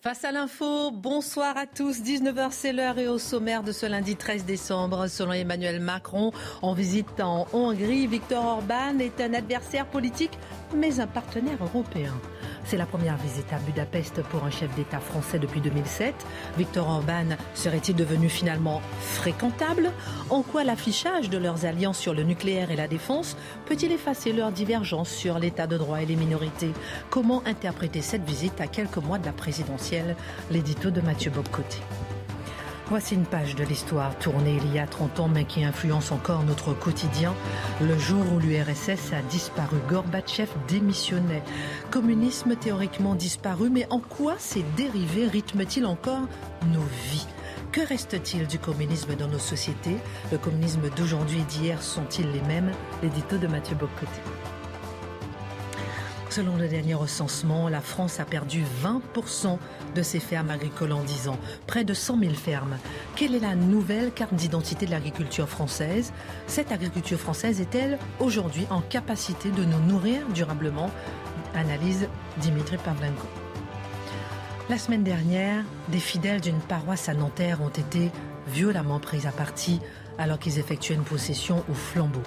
Face à l'info, bonsoir à tous. 19h, c'est l'heure et au sommaire de ce lundi 13 décembre. Selon Emmanuel Macron, en visite en Hongrie, Viktor Orban est un adversaire politique, mais un partenaire européen. C'est la première visite à Budapest pour un chef d'État français depuis 2007. Victor Orban serait-il devenu finalement fréquentable? En quoi l'affichage de leurs alliances sur le nucléaire et la défense peut-il effacer leurs divergences sur l'état de droit et les minorités? Comment interpréter cette visite à quelques mois de la présidentielle? L'édito de Mathieu Bobcoté. Voici une page de l'histoire tournée il y a 30 ans mais qui influence encore notre quotidien. Le jour où l'URSS a disparu, Gorbatchev démissionnait. Communisme théoriquement disparu, mais en quoi ces dérivés rythment-ils encore nos vies? Que reste-t-il du communisme dans nos sociétés? Le communisme d'aujourd'hui et d'hier sont-ils les mêmes? L'édito de Mathieu Bocoté. Selon le dernier recensement, la France a perdu 20% de ses fermes agricoles en 10 ans, près de 100 000 fermes. Quelle est la nouvelle carte d'identité de l'agriculture française? Cette agriculture française est-elle aujourd'hui en capacité de nous nourrir durablement? Analyse Dimitri Pavlenko. La semaine dernière, des fidèles d'une paroisse à Nanterre ont été violemment pris à partie alors qu'ils effectuaient une possession au flambeau.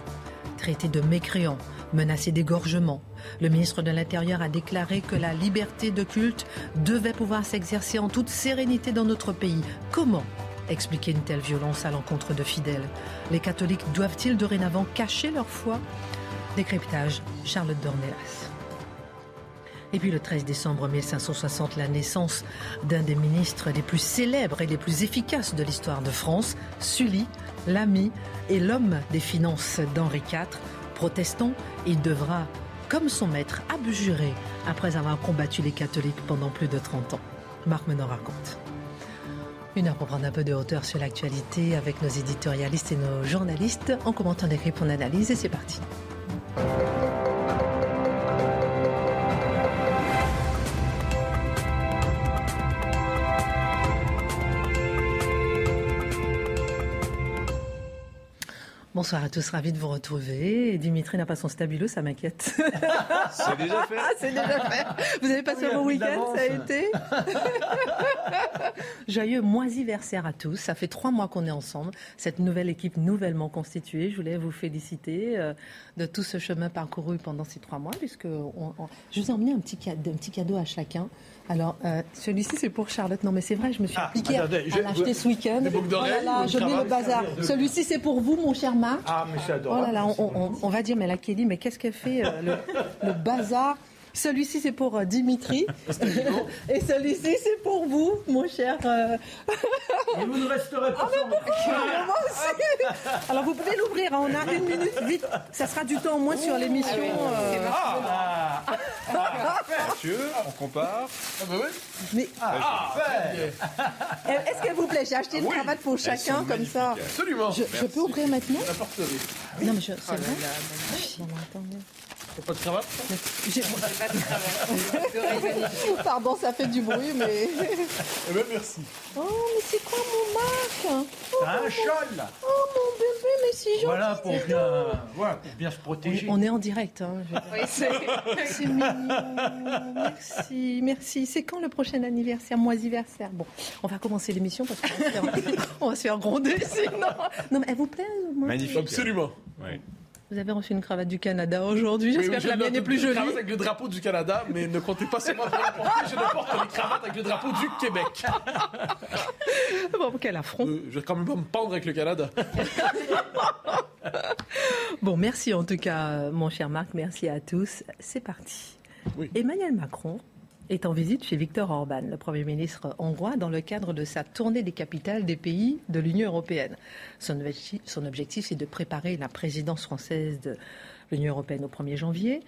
Traités de mécréants, menacés d'égorgement, le ministre de l'Intérieur a déclaré que la liberté de culte devait pouvoir s'exercer en toute sérénité dans notre pays. Comment expliquer une telle violence à l'encontre de fidèles? Les catholiques doivent-ils dorénavant cacher leur foi? Décryptage, Charlotte Dornelas. Et puis le 13 décembre 1560, la naissance d'un des ministres les plus célèbres et les plus efficaces de l'histoire de France, Sully, l'ami et l'homme des finances d'Henri IV. Protestant, il devra comme son maître, abjuré après avoir combattu les catholiques pendant plus de 30 ans. Marc Menon raconte. Une heure pour prendre un peu de hauteur sur l'actualité avec nos éditorialistes et nos journalistes en commentant des clips en analyse et c'est parti. Bonsoir à tous, ravi de vous retrouver. Dimitri n'a pas son stabilo, ça m'inquiète. C'est déjà fait. Ah, c'est déjà fait. Vous avez passé un bon week-end, ça a été Joyeux moisiversaire à tous. Ça fait trois mois qu'on est ensemble. Cette nouvelle équipe nouvellement constituée. Je voulais vous féliciter euh, de tout ce chemin parcouru pendant ces trois mois, puisque je vous ai emmené un petit, cadeau, un petit cadeau à chacun. Alors, euh, celui-ci, c'est pour Charlotte. Non, mais c'est vrai, je me suis ah, appliquée à, l'acheter ce week-end. Oh je mets le bazar. Celui-ci, c'est pour vous, mon cher Marc. Ah, mais c'est adorable. Oh là là, on, va dire, mais la Kelly, mais qu'est-ce qu'elle fait, euh, le bazar? Celui-ci, c'est pour euh, Dimitri. Et celui-ci, c'est pour vous, mon cher. Euh... Et vous ne resterez pas ah, Alors, vous pouvez l'ouvrir. Hein. On a une minute. Vite. Ça sera du temps au moins sur l'émission. Ah, euh... ah, on compare. Ah, bah oui. Mais. Ah, Est-ce qu'elle vous plaît? J'ai acheté une cravate pour chacun, comme ça. Absolument. Je, je peux ouvrir maintenant? Non, mais je, c'est bon. Attendez. T'as pas de cravate? J'ai pas de cravate. Pardon, ça fait du bruit, mais. Eh ben merci. Oh, mais c'est quoi mon oh, T'as un chol Oh si gentil Voilà pour bien, voilà, pour bien se protéger. On, est en direct, hein. Oui, c'est mignon. Merci, merci. C'est quand le prochain anniversaire, moisiversaire Bon, on va commencer l'émission parce qu'on va se faire gronder sinon. Non, mais elle vous plaît Magnifique. Absolument. Oui. Vous avez reçu une cravate du Canada aujourd'hui. J'espère que la mienne est plus jolie. Une cravate avec le drapeau du Canada, mais ne comptez pas sur moi pour la porter. Je ne porte les cravates avec le drapeau du Québec. bon, quel affront. Euh, je vais quand même pas me pendre avec le Canada. bon, merci en tout cas, mon cher Marc. Merci à tous. C'est parti. Emmanuel Macron est en visite chez Viktor Orban, le Premier ministre hongrois, dans le cadre de sa tournée des capitales des pays de l'Union européenne. Son objectif, son objectif, c'est de préparer la présidence française de l'Union européenne au 1er janvier.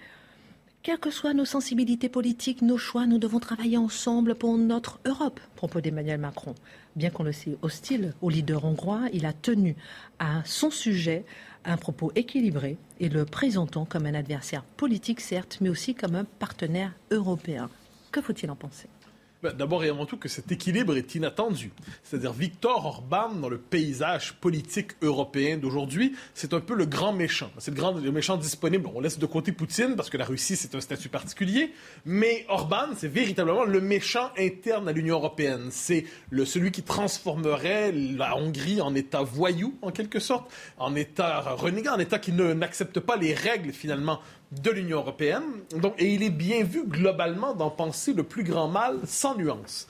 Quelles que soient nos sensibilités politiques, nos choix, nous devons travailler ensemble pour notre Europe, propos d'Emmanuel Macron. Bien qu'on le sait hostile au leader hongrois, il a tenu à son sujet un propos équilibré et le présentant comme un adversaire politique, certes, mais aussi comme un partenaire européen. Que faut-il en penser? Ben, d'abord et avant tout que cet équilibre est inattendu. C'est-à-dire Victor Orban, dans le paysage politique européen d'aujourd'hui, c'est un peu le grand méchant. C'est le grand méchant disponible. On laisse de côté Poutine parce que la Russie, c'est un statut particulier. Mais Orban, c'est véritablement le méchant interne à l'Union européenne. C'est celui qui transformerait la Hongrie en État voyou, en quelque sorte, en État renégat, en État qui n'accepte pas les règles, finalement, de l'Union européenne. Donc, et il est bien vu globalement d'en penser le plus grand mal sans nuance.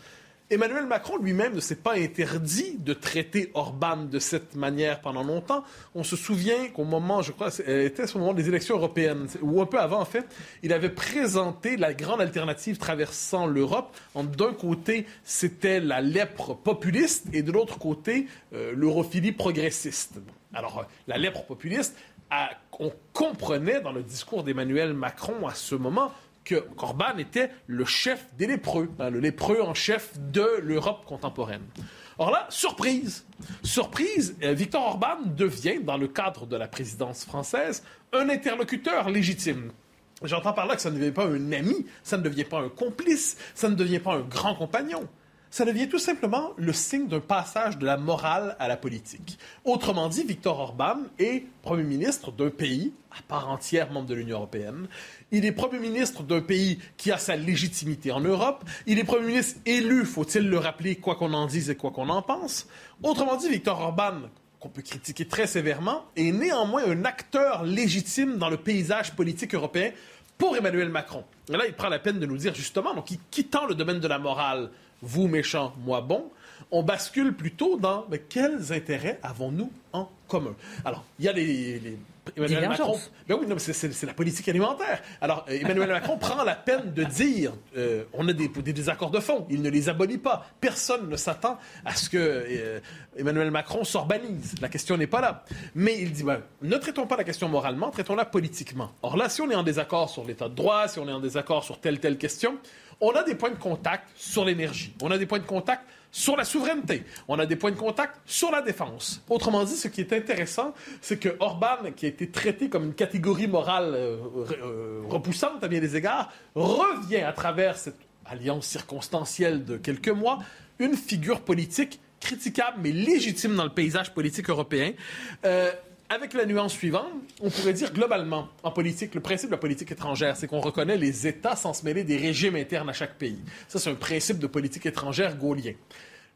Emmanuel Macron lui-même ne s'est pas interdit de traiter Orban de cette manière pendant longtemps. On se souvient qu'au moment, je crois, c'était au moment des élections européennes, ou un peu avant en fait, il avait présenté la grande alternative traversant l'Europe. D'un côté, c'était la lèpre populiste et de l'autre côté, euh, l'europhilie progressiste. Alors, euh, la lèpre populiste, on comprenait dans le discours d'Emmanuel Macron à ce moment que Corban était le chef des lépreux, hein, le lépreux en chef de l'Europe contemporaine. Or là, surprise, surprise, euh, Victor Orban devient, dans le cadre de la présidence française, un interlocuteur légitime. J'entends par là que ça ne devient pas un ami, ça ne devient pas un complice, ça ne devient pas un grand compagnon ça devient tout simplement le signe d'un passage de la morale à la politique. Autrement dit, Viktor Orban est Premier ministre d'un pays à part entière membre de l'Union européenne. Il est Premier ministre d'un pays qui a sa légitimité en Europe. Il est Premier ministre élu, faut-il le rappeler, quoi qu'on en dise et quoi qu'on en pense. Autrement dit, Viktor Orban, qu'on peut critiquer très sévèrement, est néanmoins un acteur légitime dans le paysage politique européen pour Emmanuel Macron. Et là, il prend la peine de nous dire justement, donc, quittant le domaine de la morale, vous méchant, moi bon, on bascule plutôt dans quels intérêts avons-nous en commun? Alors, il y a les, Emmanuel Macron. Ben oui, c'est la politique alimentaire. Alors, euh, Emmanuel Macron prend la peine de dire euh, on a des, désaccords de fond. Il ne les abolit pas. Personne ne s'attend à ce que euh, Emmanuel Macron s'urbanise. La question n'est pas là. Mais il dit ben, ne traitons pas la question moralement, traitons-la politiquement. Or là, si on est en désaccord sur l'état de droit, si on est en désaccord sur telle telle question, on a des points de contact sur l'énergie. On a des points de contact sur la souveraineté. On a des points de contact sur la défense. Autrement dit, ce qui est intéressant, c'est que Orban, qui a été traité comme une catégorie morale euh, euh, repoussante à bien des égards, revient à travers cette alliance circonstancielle de quelques mois, une figure politique critiquable mais légitime dans le paysage politique européen. Euh, avec la nuance suivante, on pourrait dire globalement, en politique, le principe de la politique étrangère, c'est qu'on reconnaît les États sans se mêler des régimes internes à chaque pays. Ça, c'est un principe de politique étrangère gaulien.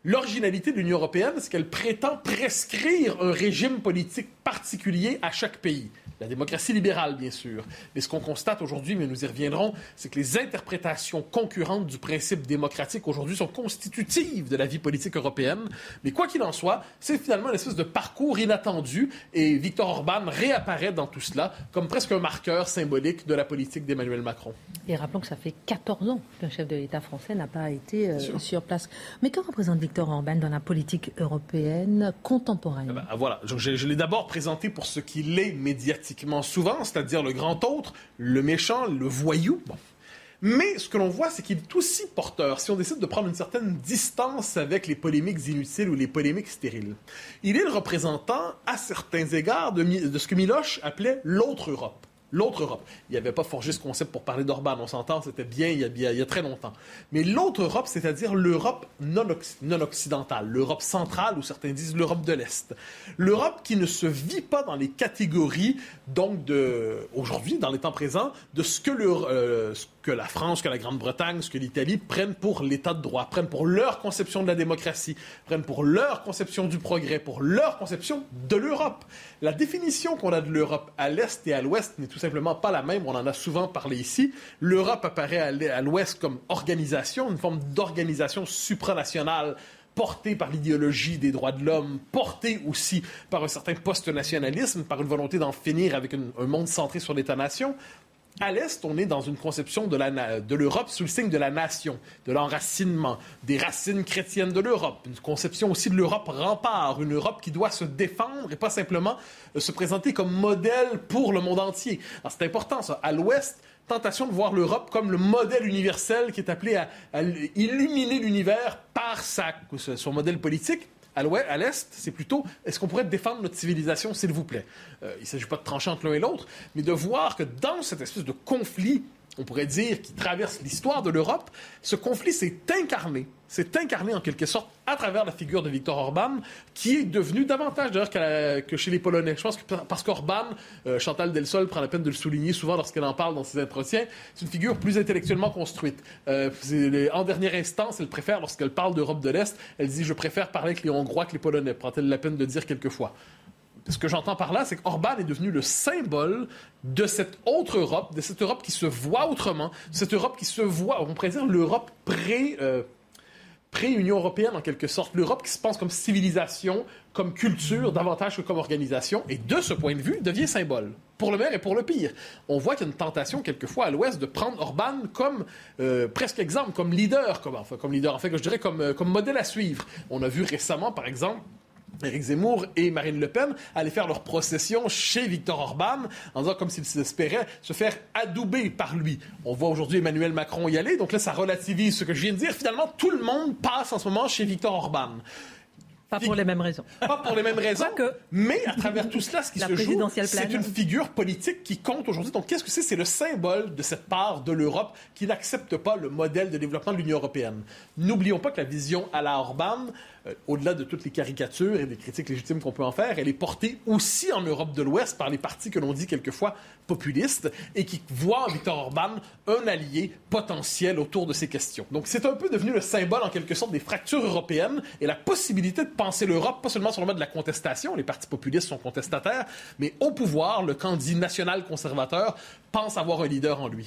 L'originalité de l'Union européenne, c'est qu'elle prétend prescrire un régime politique particulier à chaque pays. La démocratie libérale, bien sûr. Mais ce qu'on constate aujourd'hui, mais nous y reviendrons, c'est que les interprétations concurrentes du principe démocratique aujourd'hui sont constitutives de la vie politique européenne. Mais quoi qu'il en soit, c'est finalement une espèce de parcours inattendu et Victor Orban réapparaît dans tout cela comme presque un marqueur symbolique de la politique d'Emmanuel Macron. Et rappelons que ça fait 14 ans qu'un chef de l'État français n'a pas été euh, sur place. Mais que représente Orban dans la politique européenne contemporaine eh ben, Voilà, je, l'ai d'abord présenté pour ce qu'il est médiatique souvent, c'est-à-dire le grand autre, le méchant, le voyou. Mais ce que l'on voit, c'est qu'il est aussi porteur, si on décide de prendre une certaine distance avec les polémiques inutiles ou les polémiques stériles. Il est le représentant, à certains égards, de, de ce que Miloche appelait l'autre Europe l'autre Europe. Il n'y avait pas forgé ce concept pour parler d'Orban, on s'entend, c'était bien il y, a, très longtemps. Mais l'autre Europe, c'est-à-dire l'Europe non, occidentale, l'Europe centrale, ou certains disent l'Europe de l'Est. L'Europe qui ne se vit pas dans les catégories, donc, aujourd'hui, dans les temps présents, de ce que, le, euh, que la France, que la Grande-Bretagne, ce que l'Italie prennent pour l'état de droit, prennent pour leur conception de la démocratie, prennent pour leur conception du progrès, pour leur conception de l'Europe. La définition qu'on a de l'Europe à l'Est et à l'Ouest n'est tout simplement pas la même. On en a souvent parlé ici. L'Europe apparaît à l'Ouest comme organisation, une forme d'organisation supranationale portée par l'idéologie des droits de l'homme, portée aussi par un certain post-nationalisme, par une volonté d'en finir avec un monde centré sur l'État-nation. À l'Est, on est dans une conception de l'Europe sous le signe de la nation, de l'enracinement, des racines chrétiennes de l'Europe, une conception aussi de l'Europe rempart, une Europe qui doit se défendre et pas simplement euh, se présenter comme modèle pour le monde entier. C'est important ça. À l'Ouest, tentation de voir l'Europe comme le modèle universel qui est appelé à, illuminer l'univers par sa, son modèle politique. À l'Est, c'est plutôt est-ce qu'on pourrait défendre notre civilisation, s'il vous plaît? Euh, Il ne s'agit pas de trancher entre l'un et l'autre, mais de voir que dans cette espèce de conflit on pourrait dire, qui traverse l'histoire de l'Europe, ce conflit s'est incarné, s'est incarné en quelque sorte à travers la figure de Viktor Orban, qui est devenu davantage d'ailleurs que, chez les Polonais. Je pense que parce qu'Orban, euh, Chantal Delsol prend la peine de le souligner souvent lorsqu'elle en parle dans ses entretiens, c'est une figure plus intellectuellement construite. Euh, en dernière instance, elle préfère, lorsqu'elle parle d'Europe de l'Est, elle dit « je préfère parler avec les Hongrois que les Polonais », prend-elle la peine de dire quelquefois? Ce que j'entends par là, c'est qu'Orban est devenu le symbole de cette autre Europe, de cette Europe qui se voit autrement, cette Europe qui se voit, on pourrait dire l'Europe pré, euh, pré-Union européenne en quelque sorte, l'Europe qui se pense comme civilisation, comme culture, davantage que comme organisation, et de ce point de vue, devient symbole, pour le meilleur et pour le pire. On voit qu'il y a une tentation quelquefois à l'Ouest de prendre Orban comme euh, presque exemple, comme leader, comme, enfin comme leader, en fait, je dirais comme, euh, comme modèle à suivre. On a vu récemment, par exemple, Éric Zemmour et Marine Le Pen allaient faire leur procession chez Victor Orban en disant comme s'ils espéraient se faire adouber par lui. On voit aujourd'hui Emmanuel Macron y aller, donc là ça relativise ce que je viens de dire. Finalement, tout le monde passe en ce moment chez Victor Orban. Pas pour les mêmes raisons. Pas pour les mêmes raisons. Mais à travers tout cela, ce qui se joue, c'est une figure politique qui compte aujourd'hui. Donc, qu'est-ce que c'est? C'est le symbole de cette part de l'Europe qui n'accepte pas le modèle de développement de l'Union européenne. N'oublions pas que la vision à la Orban, au-delà de toutes les caricatures et des critiques légitimes qu'on peut en faire, elle est portée aussi en Europe de l'Ouest par les partis que l'on dit quelquefois populistes et qui voient en Viktor Orban un allié potentiel autour de ces questions. Donc c'est un peu devenu le symbole en quelque sorte des fractures européennes et la possibilité de penser l'Europe pas seulement sur le mode de la contestation, les partis populistes sont contestataires, mais au pouvoir, le candidat national conservateur pense avoir un leader en lui.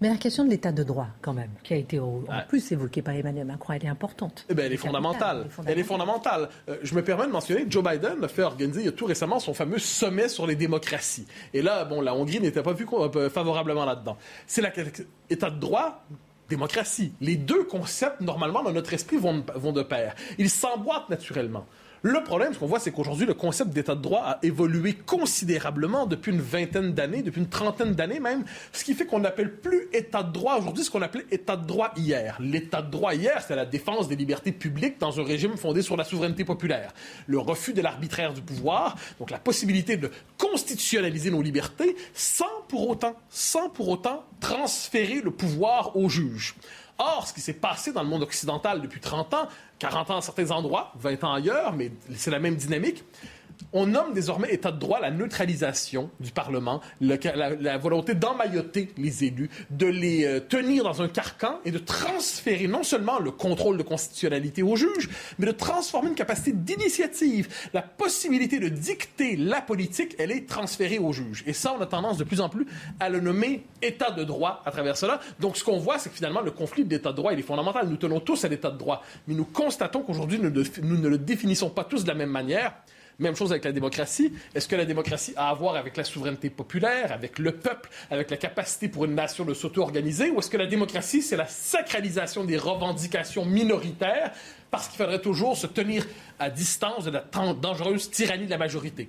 Mais la question de l'état de droit, quand même, qui a été en plus évoquée par Emmanuel Macron, elle est importante. Eh bien, elle, est fondamentale. Elle est fondamentale. Euh, je me permets de mentionner que Joe Biden a fait organiser tout récemment son fameux sommet sur les démocraties. Et là, bon, la Hongrie n'était pas vue euh, favorablement là-dedans. C'est l'état de droit démocratie. Les deux concepts, normalement, dans notre esprit, vont, vont de pair. Ils s'emboîtent naturellement. Le problème, ce qu'on voit, c'est qu'aujourd'hui, le concept d'état de droit a évolué considérablement depuis une vingtaine d'années, depuis une trentaine d'années même, ce qui fait qu'on n'appelle plus état de droit aujourd'hui ce qu'on appelait état de droit hier. L'état de droit hier, c'est la défense des libertés publiques dans un régime fondé sur la souveraineté populaire. Le refus de l'arbitraire du pouvoir, donc la possibilité de constitutionnaliser nos libertés sans pour autant, sans pour autant transférer le pouvoir aux juges. Or, ce qui s'est passé dans le monde occidental depuis 30 ans, 40 ans à certains endroits, 20 ans ailleurs, mais c'est la même dynamique, on nomme désormais état de droit la neutralisation du Parlement, la, volonté d'emmailloter les élus, de les euh, tenir dans un carcan et de transférer non seulement le contrôle de constitutionnalité aux juges, mais de transformer une capacité d'initiative. La possibilité de dicter la politique, elle est transférée aux juges. Et ça, on a tendance de plus en plus à le nommer état de droit à travers cela. Donc, ce qu'on voit, c'est que finalement, le conflit d'état de droit, il est fondamental. Nous tenons tous à l'état de droit, mais nous constatons qu'aujourd'hui, nous ne le définissons pas tous de la même manière. Même chose avec la démocratie. Est-ce que la démocratie a à voir avec la souveraineté populaire, avec le peuple, avec la capacité pour une nation de s'auto-organiser, ou est-ce que la démocratie, c'est la sacralisation des revendications minoritaires parce qu'il faudrait toujours se tenir à distance de la dangereuse tyrannie de la majorité?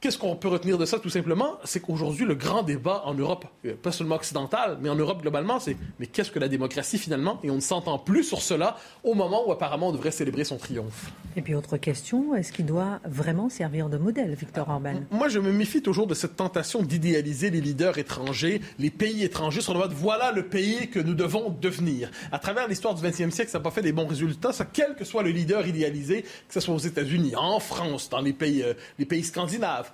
Qu'est-ce qu'on peut retenir de ça, tout simplement? C'est qu'aujourd'hui, le grand débat en Europe, euh, pas seulement occidentale, mais en Europe globalement, c'est mais qu'est-ce que la démocratie finalement? Et on ne s'entend plus sur cela au moment où apparemment on devrait célébrer son triomphe. Et puis, autre question, est-ce qu'il doit vraiment servir de modèle, Victor Orban? Moi, je me méfie toujours de cette tentation d'idéaliser les leaders étrangers, les pays étrangers sur le mode voilà le pays que nous devons devenir. À travers l'histoire du 20e siècle, ça n'a pas fait des bons résultats, ça, quel que soit le leader idéalisé, que ce soit aux États-Unis, en France, dans les pays, euh, les pays scandinaves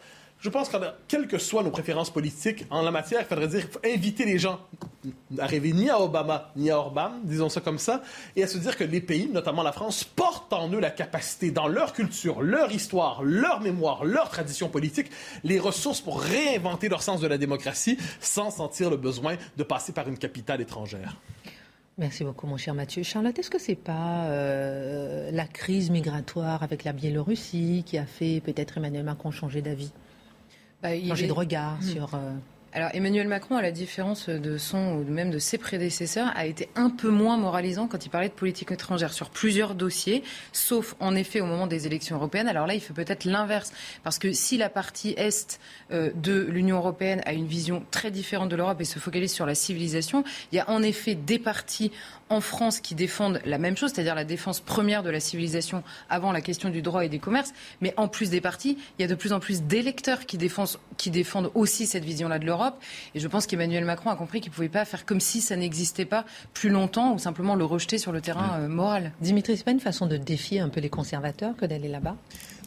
je pense que, quelles que soient nos préférences politiques en la matière, il faudrait dire, inviter les gens à rêver ni à Obama ni à Orban, disons ça comme ça, et à se dire que les pays, notamment la France, portent en eux la capacité, dans leur culture, leur histoire, leur mémoire, leur tradition politique, les ressources pour réinventer leur sens de la démocratie sans sentir le besoin de passer par une capitale étrangère. Merci beaucoup, mon cher Mathieu. Charlotte, est-ce que c'est pas euh, la crise migratoire avec la Biélorussie qui a fait peut-être Emmanuel Macron changer d'avis? Bah, changer de regard sur. Alors Emmanuel Macron, à la différence de son ou même de ses prédécesseurs, a été un peu moins moralisant quand il parlait de politique étrangère sur plusieurs dossiers, sauf en effet au moment des élections européennes. Alors là, il fait peut-être l'inverse, parce que si la partie est euh, de l'Union européenne a une vision très différente de l'Europe et se focalise sur la civilisation, il y a en effet des partis en France qui défendent la même chose, c'est-à-dire la défense première de la civilisation avant la question du droit et des commerces. Mais en plus des partis, il y a de plus en plus d'électeurs qui défendent, qui défendent aussi cette vision-là de l'Europe. Et je pense qu'Emmanuel Macron a compris qu'il ne pouvait pas faire comme si ça n'existait pas plus longtemps ou simplement le rejeter sur le terrain euh, moral. Dimitri, c'est pas une façon de défier un peu les conservateurs que d'aller là-bas?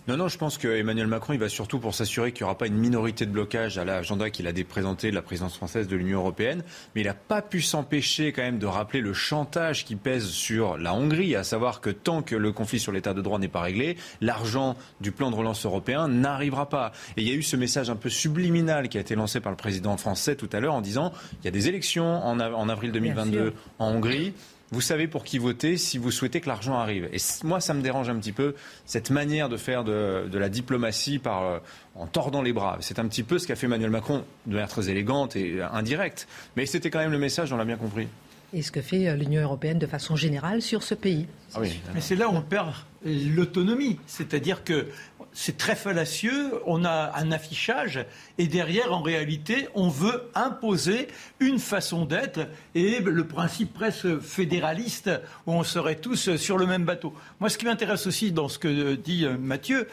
Non, non, je pense qu'Emmanuel Macron, il va surtout pour s'assurer qu'il n'y aura pas une minorité de blocage à l'agenda qu'il a déprésenté de la présidence française de l'Union européenne. Mais il n'a pas pu s'empêcher quand même de rappeler le chantage qui pèse sur la Hongrie, à savoir que tant que le conflit sur l'état de droit n'est pas réglé, l'argent du plan de relance européen n'arrivera pas. Et il y a eu ce message un peu subliminal qui a été lancé par le président français tout à l'heure en disant il y a des élections en, en avril 2022 en Hongrie vous savez pour qui voter si vous souhaitez que l'argent arrive. Et moi, ça me dérange un petit peu, cette manière de faire de, la diplomatie par, euh, en tordant les bras. C'est un petit peu ce qu'a fait Emmanuel Macron de manière très élégante et indirecte. Mais c'était quand même le message, on l'a bien compris. Et ce que fait euh, l'Union européenne de façon générale sur ce pays. Ah Mais c'est là où on perd l'autonomie. C'est-à-dire que c'est très fallacieux, on a un affichage et derrière, en réalité, on veut imposer une façon d'être et le principe presque fédéraliste où on serait tous sur le même bateau. Moi, ce qui m'intéresse aussi dans ce que dit Mathieu,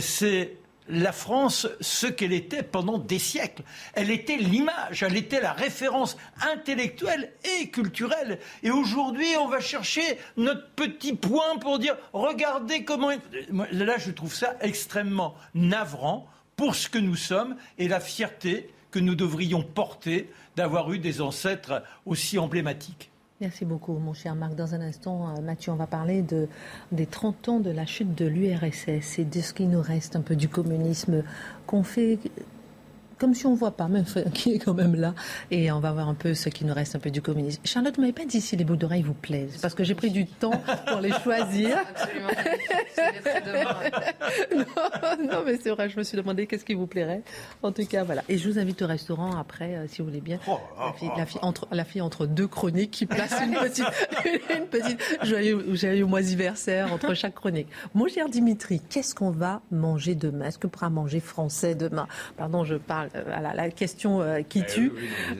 c'est la France ce qu'elle était pendant des siècles. Elle était l'image, elle était la référence intellectuelle et culturelle. Et aujourd'hui, on va chercher notre petit point pour dire regardez comment. Là, je trouve ça extrêmement navrant pour ce que nous sommes et la fierté que nous devrions porter d'avoir eu des ancêtres aussi emblématiques. Merci beaucoup, mon cher Marc. Dans un instant, euh, Mathieu, on va parler de, des 30 ans de la chute de l'URSS et de ce qui nous reste un peu du communisme qu'on fait comme si on ne voit pas, mais qui est quand même là. Et on va voir un peu ce qui nous reste un peu du communisme. Charlotte, vous m'avez pas dit si les boucles d'oreilles vous plaisent, parce que j'ai pris du temps pour les choisir. Absolument. non, non, mais c'est vrai, je me suis demandé qu'est-ce qui vous plairait. En tout cas, voilà. Et je vous invite au restaurant après, euh, si vous voulez bien. Oh, la, fille, la, fille, entre, la fille entre deux chroniques qui place une petite, une petite joyeux, joyeux moisiversaire entre chaque chronique. Mon cher Dimitri, qu'est-ce qu'on va manger demain? Est-ce que pourra manger français demain? Pardon, je parle euh, la question euh, qui eh tue.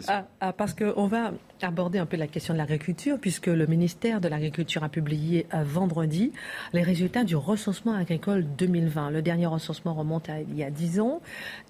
Ah, ah, parce qu'on va aborder un peu la question de l'agriculture, puisque le ministère de l'Agriculture a publié euh, vendredi les résultats du recensement agricole 2020. Le dernier recensement remonte à il y a 10 ans,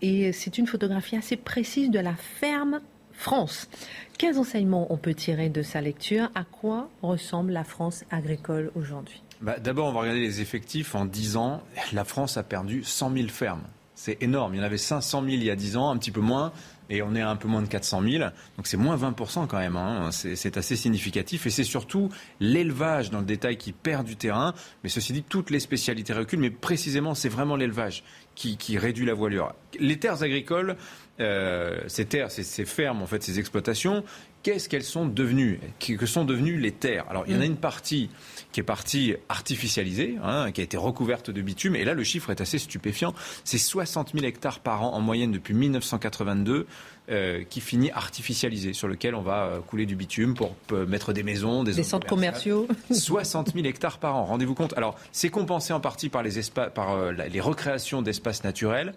et c'est une photographie assez précise de la ferme France. Quels enseignements on peut tirer de sa lecture? À quoi ressemble la France agricole aujourd'hui? Bah, D'abord, on va regarder les effectifs. En 10 ans, la France a perdu 100 000 fermes. C'est énorme. Il y en avait 500 000 il y a 10 ans, un petit peu moins, et on est à un peu moins de 400 000. Donc c'est moins 20% quand même. Hein. C'est assez significatif. Et c'est surtout l'élevage dans le détail qui perd du terrain. Mais ceci dit, toutes les spécialités reculent. Mais précisément, c'est vraiment l'élevage qui, qui, réduit la voilure. Les terres agricoles, euh, ces terres, ces, ces, fermes, en fait, ces exploitations, qu'est-ce qu'elles sont devenues Que sont devenues les terres Alors il y en a mm. une partie qui est partie artificialisée, hein, qui a été recouverte de bitume. Et là, le chiffre est assez stupéfiant. C'est 60 000 hectares par an en moyenne depuis 1982. Euh, qui finit artificialisé, sur lequel on va euh, couler du bitume pour euh, mettre des maisons, des, des centres commerciaux. 60 000 hectares par an, rendez-vous compte. Alors, c'est compensé en partie par les, par, les recréations d'espaces naturels,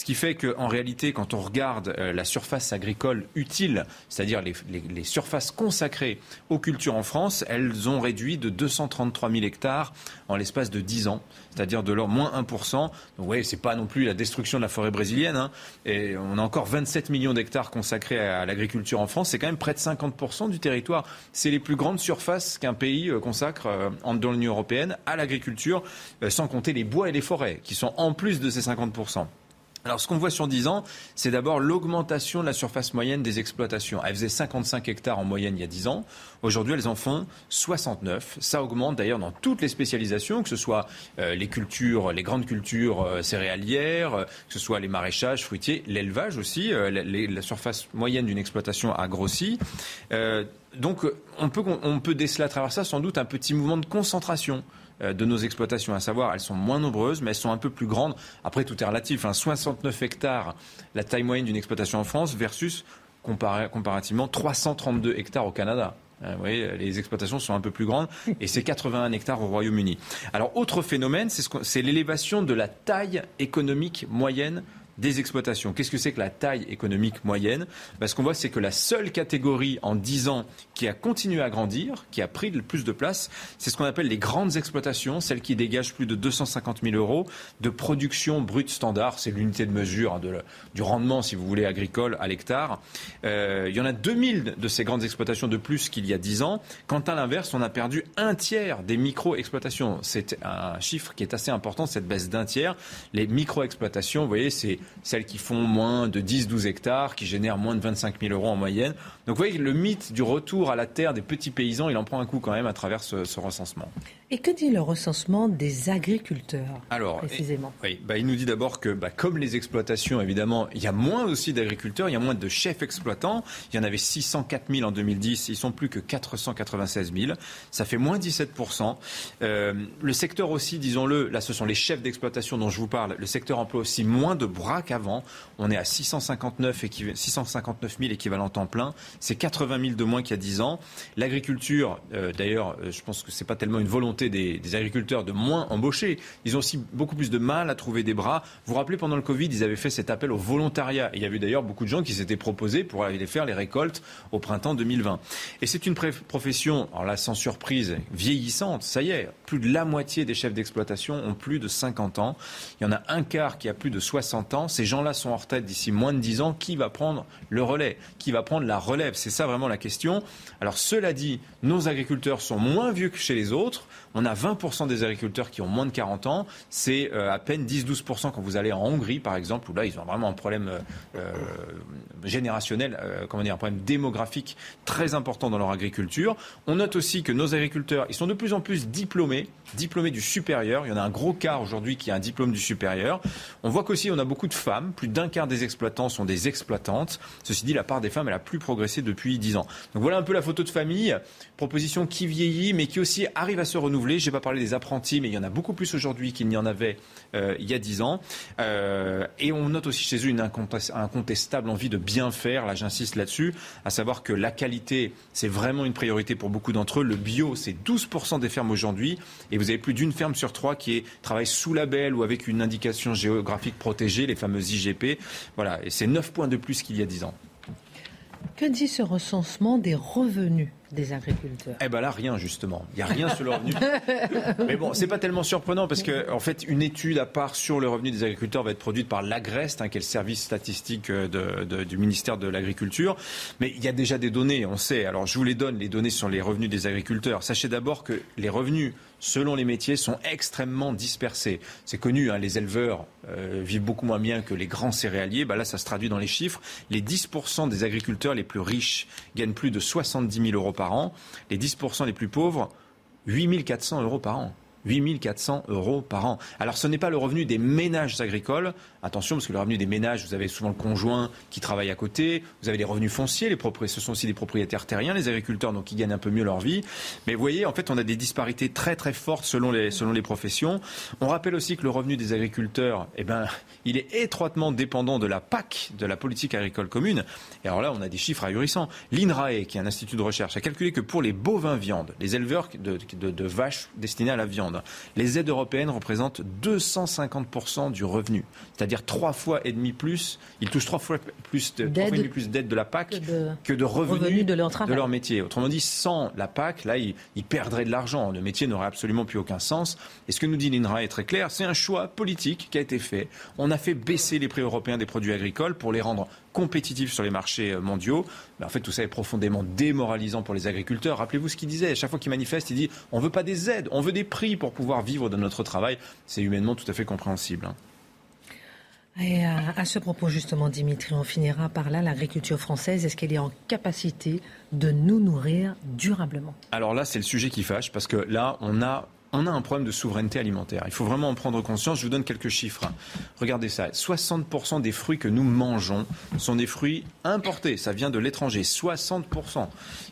ce qui fait qu'en réalité, quand on regarde la surface agricole utile, c'est-à-dire les, les, les, surfaces consacrées aux cultures en France, elles ont réduit de 233 000 hectares en l'espace de 10 ans, c'est-à-dire de leur moins 1%. Donc, vous c'est pas non plus la destruction de la forêt brésilienne. Hein. Et on a encore 27 millions d'hectares consacrés à l'agriculture en France, c'est quand même près de 50% du territoire. C'est les plus grandes surfaces qu'un pays euh, consacre euh, dans l'Union européenne à l'agriculture, euh, sans compter les bois et les forêts, qui sont en plus de ces 50%. Alors, ce qu'on voit sur 10 ans, c'est d'abord l'augmentation de la surface moyenne des exploitations. Elle faisait 55 hectares en moyenne il y a 10 ans. Aujourd'hui, elles en font 69. Ça augmente d'ailleurs dans toutes les spécialisations, que ce soit euh, les cultures, les grandes cultures euh, céréalières, euh, que ce soit les maraîchages, fruitiers, l'élevage aussi. La, surface moyenne d'une exploitation a grossi. donc, on peut, on peut déceler à travers ça sans doute un petit mouvement de concentration de nos exploitations, à savoir elles sont moins nombreuses, mais elles sont un peu plus grandes. Après, tout est relatif. 69 hein. hectares, la taille moyenne d'une exploitation en France, versus comparativement 332 hectares au Canada. Euh, vous voyez, les exploitations sont un peu plus grandes et c'est 81 hectares au Royaume-Uni. Alors, autre phénomène, c'est l'élévation de la taille économique moyenne des exploitations. Qu'est-ce que c'est que la taille économique moyenne? Ben, Ce qu'on voit, c'est que la seule catégorie en 10 ans qui a continué à grandir, qui a pris le plus de place, c'est ce qu'on appelle les grandes exploitations, celles qui dégagent plus de 250 000 euros de production brute standard. C'est l'unité de mesure hein, du rendement, si vous voulez, agricole à l'hectare. Euh, il y en a 2000 de ces grandes exploitations de plus qu'il y a 10 ans. Quant à l'inverse, on a perdu un tiers des micro-exploitations. C'est un chiffre qui est assez important, cette baisse d'un tiers. Les micro-exploitations, vous voyez, c'est celles qui font moins de 10-12 hectares, qui génèrent moins de 25 000 euros en moyenne. Donc vous voyez, le mythe du retour à la terre des petits paysans, il en prend un coup quand même à travers ce, recensement. Et que dit le recensement des agriculteurs Alors, précisément? Oui, bah, il nous dit d'abord que bah, comme les exploitations, évidemment, il y a moins aussi d'agriculteurs, il y a moins de chefs exploitants. Il y en avait 604 000 en 2010, ils sont plus que 496 000. Ça fait moins 17% euh, Le secteur aussi, disons-le, là ce sont les chefs d'exploitation dont je vous parle, le secteur emploie aussi moins de bras qu'avant. On est à 659, 659 000 équivalents temps plein. C'est 80 000 de moins qu'il y a 10 ans. L'agriculture, euh, d'ailleurs, euh, je pense que ce n'est pas tellement une volonté des, agriculteurs de moins embaucher. Ils ont aussi beaucoup plus de mal à trouver des bras. Vous vous rappelez, pendant le Covid, ils avaient fait cet appel au volontariat. il y avait d'ailleurs beaucoup de gens qui s'étaient proposés pour aller faire les récoltes au printemps 2020. Et c'est une profession, alors là, sans surprise, vieillissante. Ça y est, plus de la moitié des chefs d'exploitation ont plus de 50 ans. Il y en a un quart qui a plus de 60 ans. Ces gens-là sont en retraite d'ici moins de 10 ans. Qui va prendre le relais Qui va prendre la relève? C'est ça vraiment la question. Alors cela dit, nos agriculteurs sont moins vieux que chez les autres. On a 20% des agriculteurs qui ont moins de 40 ans. C'est euh, à peine 10-12% quand vous allez en Hongrie, par exemple, où là, ils ont vraiment un problème euh, euh, générationnel, comment dire, un problème démographique très important dans leur agriculture. On note aussi que nos agriculteurs, ils sont de plus en plus diplômés, diplômés du supérieur. Il y en a un gros quart aujourd'hui qui a un diplôme du supérieur. On voit qu'aussi, on a beaucoup de femmes. Plus d'un quart des exploitants sont des exploitantes. Ceci dit, la part des femmes, elle a plus progressé depuis 10 ans. Donc voilà un peu la photo de famille. Proposition qui vieillit, mais qui aussi arrive à se renouveler je n'ai pas parlé des apprentis, mais il y en a beaucoup plus aujourd'hui qu'il n'y en avait euh, il y a dix ans. Euh, et on note aussi chez eux une incontestable envie de bien faire. Là, j'insiste là-dessus, à savoir que la qualité, c'est vraiment une priorité pour beaucoup d'entre eux. Le bio, c'est 12% des fermes aujourd'hui. Et vous avez plus d'une ferme sur trois qui travaille sous label ou avec une indication géographique protégée, fameuses IGP. Voilà. Et c'est 9 points de plus qu'il y a 10 ans. Que dit ce recensement des revenus des agriculteurs? Eh bien là, rien justement. Il n'y a rien sur le revenu. Mais bon, c'est pas tellement surprenant parce que, en fait, une étude à part sur le revenu des agriculteurs va être produite par l'Agrest, hein, qui est le service statistique euh, du ministère de l'Agriculture. Mais il y a déjà des données, on sait. Alors je vous les donne, les données sur les revenus des agriculteurs. Sachez d'abord que les revenus selon les métiers, sont extrêmement dispersés. C'est connu, hein, les éleveurs euh, vivent beaucoup moins bien que les grands céréaliers. Bah là, ça se traduit dans les chiffres. Les 10% des agriculteurs les plus riches gagnent plus de 70 000 euros par an. Les 10% les plus pauvres, 8 400 euros par an. 8400 euros par an. Alors ce n'est pas le revenu des ménages agricoles. Attention, parce que le revenu des ménages, vous avez souvent le conjoint qui travaille à côté, vous avez les revenus fonciers, les ce sont aussi des propriétaires terriens, les agriculteurs, donc qui gagnent un peu mieux leur vie. Mais vous voyez, en fait, on a des disparités très très fortes selon les, professions. On rappelle aussi que le revenu des agriculteurs, eh ben, il est étroitement dépendant de la PAC, de la politique agricole commune. Et alors là, on a des chiffres ahurissants. L'INRAE, qui est un institut de recherche, a calculé que pour les bovins viande, les éleveurs de, de vaches destinées à la viande, les aides européennes représentent 250% du revenu, c'est-à-dire trois fois et demi plus. Ils touchent trois fois plus plus d'aides de la PAC que de, revenus, de, leur métier. Autrement dit, sans la PAC, là, ils, perdraient de l'argent. Le métier n'aurait absolument plus aucun sens. Et ce que nous dit l'INRA est très clair, c'est un choix politique qui a été fait. On a fait baisser les prix européens des produits agricoles pour les rendre compétitifs sur les marchés euh, mondiaux. Mais en fait, tout ça est profondément démoralisant pour les agriculteurs. Rappelez-vous ce qu'il disait. À chaque fois qu'il manifeste, il dit on ne veut pas des aides, on veut des prix pour pouvoir vivre de notre travail. C'est humainement tout à fait compréhensible. Hein. Et à, ce propos, justement, Dimitri, on finira par là. L'agriculture française, est-ce qu'elle est en capacité de nous nourrir durablement? Alors là, c'est le sujet qui fâche parce que là, on a on a un problème de souveraineté alimentaire. Il faut vraiment en prendre conscience. Je vous donne quelques chiffres. Regardez ça. 60% des fruits que nous mangeons sont des fruits importés. Ça vient de l'étranger. 60%.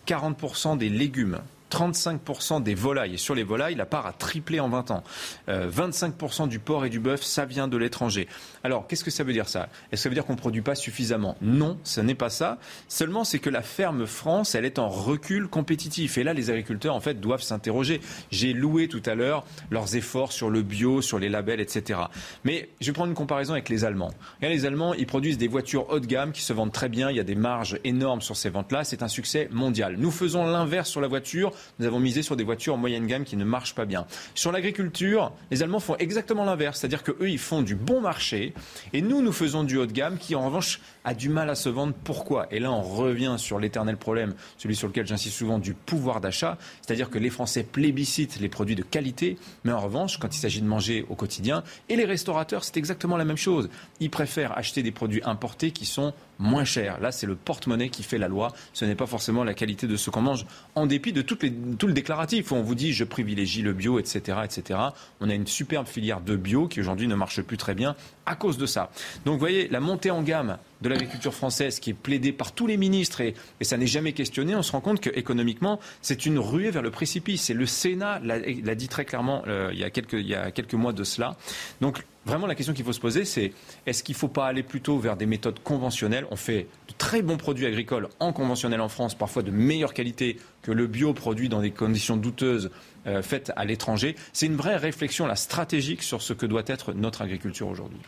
40% des légumes 35% des volailles. Et sur les volailles, la part a triplé en 20 ans. 25% euh, du porc et du bœuf, ça vient de l'étranger. Alors, qu'est-ce que ça veut dire ça? Est-ce que ça veut dire qu'on ne produit pas suffisamment? Non, ce n'est pas ça. Seulement, c'est que la ferme France, elle est en recul compétitif. Et là, les agriculteurs, en fait, doivent s'interroger. J'ai loué tout à l'heure leurs efforts sur le bio, sur les labels, etc. Mais je vais prendre une comparaison avec les Allemands. les Allemands, ils produisent des voitures haut de gamme qui se vendent très bien. Il y a des marges énormes sur ces ventes-là. C'est un succès mondial. Nous faisons l'inverse sur la voiture. Nous avons misé sur des voitures en moyenne gamme qui ne marchent pas bien. Sur l'agriculture, les Allemands font exactement l'inverse. C'est-à-dire qu'eux, ils font du bon marché. Et nous, nous faisons du haut de gamme qui, en revanche, a du mal à se vendre. Pourquoi? Et là, on revient sur l'éternel problème, celui sur lequel j'insiste souvent, du pouvoir d'achat. C'est-à-dire que les Français plébiscitent les produits de qualité, mais en revanche, quand il s'agit de manger au quotidien, et les restaurateurs, c'est exactement la même chose. Ils préfèrent acheter des produits importés qui sont moins chers. Là, c'est le porte-monnaie qui fait la loi. Ce n'est pas forcément la qualité de ce qu'on mange, en dépit de tout le déclaratif où on vous dit je privilégie le bio, etc., etc. On a une superbe filière de bio qui aujourd'hui ne marche plus très bien à cause de ça. Donc vous voyez, la montée en gamme de l'agriculture française qui est plaidée par tous les ministres et, ça n'est jamais questionné, on se rend compte qu'économiquement, c'est une ruée vers le précipice. Et le Sénat l'a dit très clairement euh, il, y a quelques, il y a quelques mois de cela. Donc vraiment, la question qu'il faut se poser, c'est est-ce qu'il ne faut pas aller plutôt vers des méthodes conventionnelles? On fait de très bons produits agricoles en conventionnel en France, parfois de meilleure qualité que le bio produit dans des conditions douteuses euh, faites à l'étranger. C'est une vraie réflexion la stratégique sur ce que doit être notre agriculture aujourd'hui.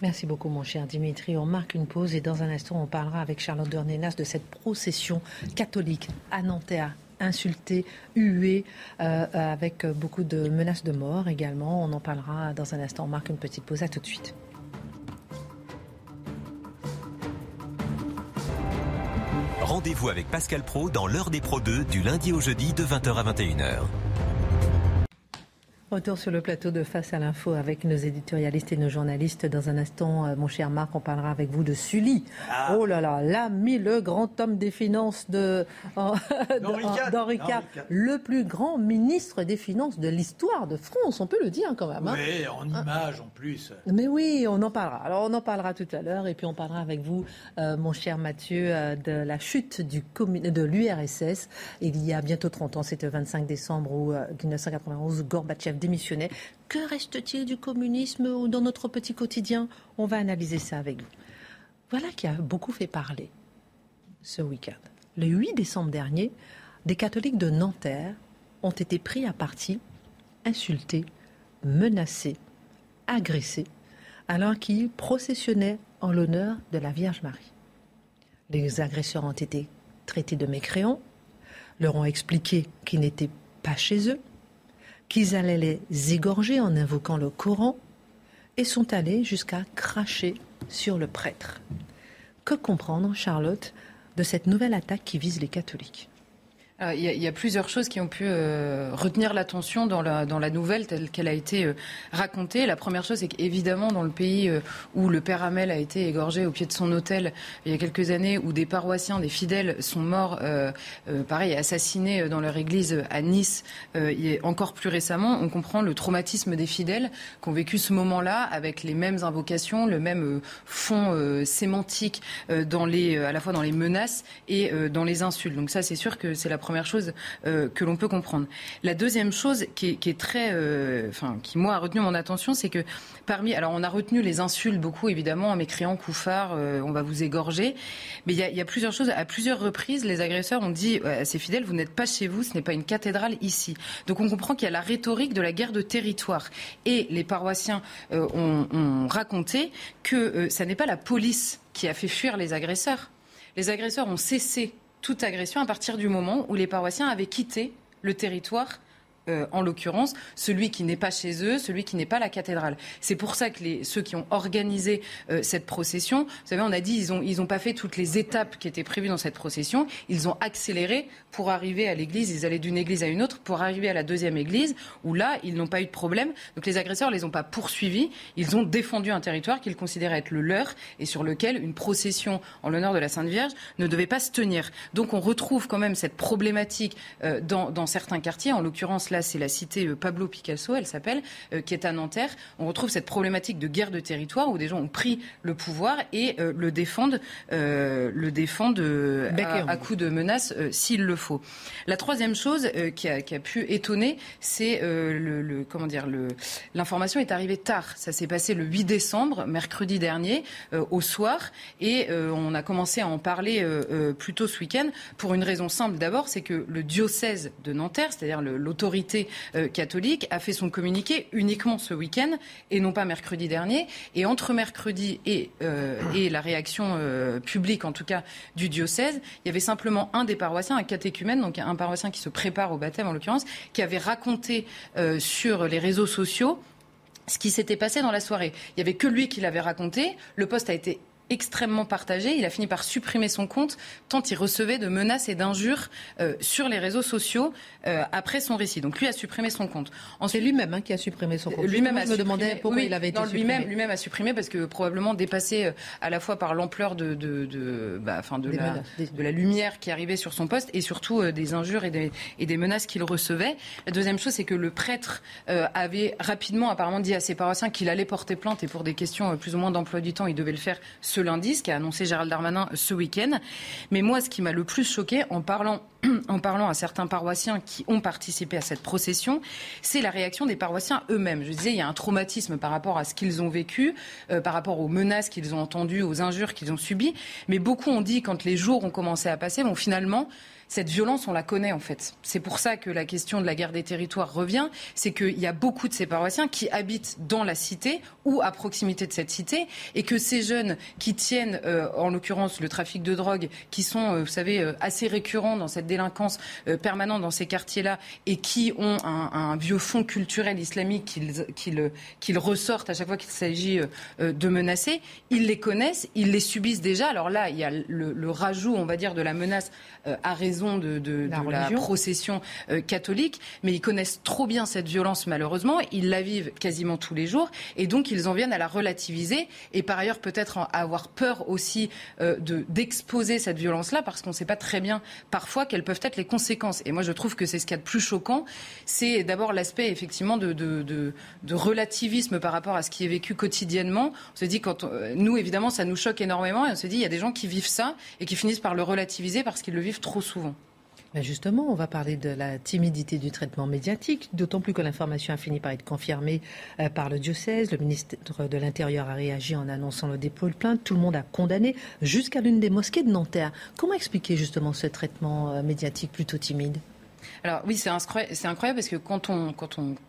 Merci beaucoup, mon cher Dimitri. On marque une pause et dans un instant, on parlera avec Charlotte Dornelas de cette procession catholique à Nanterre insultée, huée, euh, avec beaucoup de menaces de mort également. On en parlera dans un instant. On marque une petite pause. À tout de suite. Rendez-vous avec Pascal Pro dans l'heure des Pro 2 du lundi au jeudi de 20h à 21h. Retour sur le plateau de Face à l'info avec nos éditorialistes et nos journalistes. Dans un instant, euh, mon cher Marc, on parlera avec vous de Sully. Ah. Oh là là, l'ami, le grand homme des finances de d'Henri IV, le plus grand ministre des finances de l'histoire de France, on peut le dire quand même. Hein. oui, en ah. image en plus. Mais oui, on en parlera. Alors on en parlera tout à l'heure et puis on parlera avec vous, euh, mon cher Mathieu, euh, de la chute du de l'URSS. Il y a bientôt 30 ans, c'était le 25 décembre où, 1991, Gorbatchev démissionnait. Que reste-t-il du communisme dans notre petit quotidien? On va analyser ça avec vous. Voilà qui a beaucoup fait parler ce week-end. Le 8 décembre dernier, des catholiques de Nanterre ont été pris à partie, insultés, menacés, agressés, alors qu'ils processionnaient en l'honneur de la Vierge Marie. Les agresseurs ont été traités de mécréants, leur ont expliqué qu'ils n'étaient pas chez eux, qu'ils allaient les égorger en invoquant le Coran et sont allés jusqu'à cracher sur le prêtre. Que comprendre, Charlotte, de cette nouvelle attaque qui vise les catholiques? Il y, a, plusieurs choses qui ont pu euh, retenir l'attention dans la, dans la nouvelle telle qu'elle a été euh, racontée. La première chose, c'est qu'évidemment, dans le pays où le père Hamel a été égorgé au pied de son hôtel il y a quelques années, où des paroissiens, des fidèles sont morts, pareil, assassinés dans leur église à Nice, encore plus récemment, on comprend le traumatisme des fidèles qui ont vécu ce moment-là avec les mêmes invocations, le même fond sémantique dans les, à la fois dans les menaces et dans les insultes. Donc ça, c'est sûr que c'est la chose euh, que l'on peut comprendre. La deuxième chose qui est, très, euh, qui moi a retenu mon attention, c'est que parmi, alors on a retenu les insultes beaucoup évidemment en m'écriant couffard, euh, on va vous égorger, mais il y, a, plusieurs choses. À plusieurs reprises, les agresseurs ont dit à ces fidèles, vous n'êtes pas chez vous, ce n'est pas une cathédrale ici. Donc on comprend qu'il y a la rhétorique de la guerre de territoire. Et les paroissiens ont, ont raconté que ça n'est pas la police qui a fait fuir les agresseurs. Les agresseurs ont cessé toute agression à partir du moment où les paroissiens avaient quitté le territoire euh, en l'occurrence, celui qui n'est pas chez eux, celui qui n'est pas la cathédrale. C'est pour ça que ceux qui ont organisé euh, cette procession, vous savez, on a dit ils n'ont pas fait toutes les étapes qui étaient prévues dans cette procession, ils ont accéléré pour arriver à l'église, ils allaient d'une église à une autre pour arriver à la deuxième église, où là, ils n'ont pas eu de problème. Donc les agresseurs ne les ont pas poursuivis, ils ont défendu un territoire qu'ils considéraient être le leur et sur lequel une procession en l'honneur de la Sainte Vierge ne devait pas se tenir. Donc on retrouve quand même cette problématique euh, dans, dans certains quartiers, en l'occurrence là là, c'est la cité Pablo Picasso, elle s'appelle, qui est à Nanterre. On retrouve cette problématique de guerre de territoire où des gens ont pris le pouvoir et le défendent, le défendent à, à coup de menaces s'il le faut. La troisième chose qui a, qui, a, pu étonner, c'est le, le, comment dire, l'information est arrivée tard. Ça s'est passé le 8 décembre, mercredi dernier, au soir, et on a commencé à en parler plus tôt ce week-end pour une raison simple. D'abord, c'est que le diocèse de Nanterre, c'est-à-dire l'autorité euh, catholique, a fait son communiqué uniquement ce week-end et non pas mercredi dernier. Et entre mercredi et, euh, la réaction euh, publique, en tout cas du diocèse, il y avait simplement un des paroissiens, un catéchumène, donc un paroissien qui se prépare au baptême en l'occurrence, qui avait raconté sur les réseaux sociaux ce qui s'était passé dans la soirée. Il n'y avait que lui qui l'avait raconté. Le poste a été extrêmement partagé. Il a fini par supprimer son compte tant il recevait de menaces et d'injures euh, sur les réseaux sociaux euh, après son récit. Donc lui a supprimé son compte. C'est lui-même hein, qui a supprimé son compte. Lui-même a me demandais pourquoi il avait été supprimé. Lui-même, lui-même a supprimé parce que probablement dépassé euh, à la fois par l'ampleur de, de, de, bah, enfin de, la, de la lumière qui arrivait sur son poste et surtout des injures et des, et des menaces qu'il recevait. La deuxième chose, c'est que le prêtre avait rapidement apparemment dit à ses paroissiens qu'il allait porter plainte et pour des questions plus ou moins d'emploi du temps, il devait le faire ce lundi, ce qu'a annoncé Gérald Darmanin ce week-end. Mais moi, ce qui m'a le plus choqué en parlant, en parlant à certains paroissiens qui ont participé à cette procession, c'est la réaction des paroissiens eux-mêmes. Je disais, il y a un traumatisme par rapport à ce qu'ils ont vécu, euh, par rapport aux menaces qu'ils ont entendues, aux injures qu'ils ont subies. Mais beaucoup ont dit, quand les jours ont commencé à passer, bon, finalement, cette violence, on la connaît en fait. C'est pour ça que la question de la guerre des territoires revient. C'est qu'il y a beaucoup de ces paroissiens qui habitent dans la cité ou à proximité de cette cité et que ces jeunes qui tiennent, euh, en l'occurrence, le trafic de drogue, qui sont, euh, vous savez, euh, assez récurrents dans cette délinquance permanente dans ces quartiers-là et qui ont un, vieux fond culturel islamique qu'ils ressortent à chaque fois qu'il s'agit de menacer, ils les connaissent, ils les subissent déjà. Alors là, il y a le, le rajout, on va dire, de la menace à raison de, la, procession euh, catholique, mais ils connaissent trop bien cette violence malheureusement, ils la vivent quasiment tous les jours, et donc ils en viennent à la relativiser, et par ailleurs peut-être à avoir peur aussi euh, d'exposer cette violence-là, parce qu'on ne sait pas très bien parfois quelles peuvent être les conséquences. Et moi je trouve que c'est ce qu'il y a de plus choquant, c'est d'abord l'aspect effectivement de, de, relativisme par rapport à ce qui est vécu quotidiennement. On se dit quand euh, nous évidemment ça nous choque énormément, et on se dit il y a des gens qui vivent ça et qui finissent par le relativiser parce qu'ils le vivent trop souvent. Justement, on va parler de la timidité du traitement médiatique, d'autant plus que l'information a fini par être confirmée euh, par le diocèse. Le ministre de l'Intérieur a réagi en annonçant le dépôt de plainte. Tout le monde a condamné, jusqu'à l'une des mosquées de Nanterre. Comment expliquer justement ce traitement euh, médiatique plutôt timide? Alors oui, c'est incroyable parce que quand on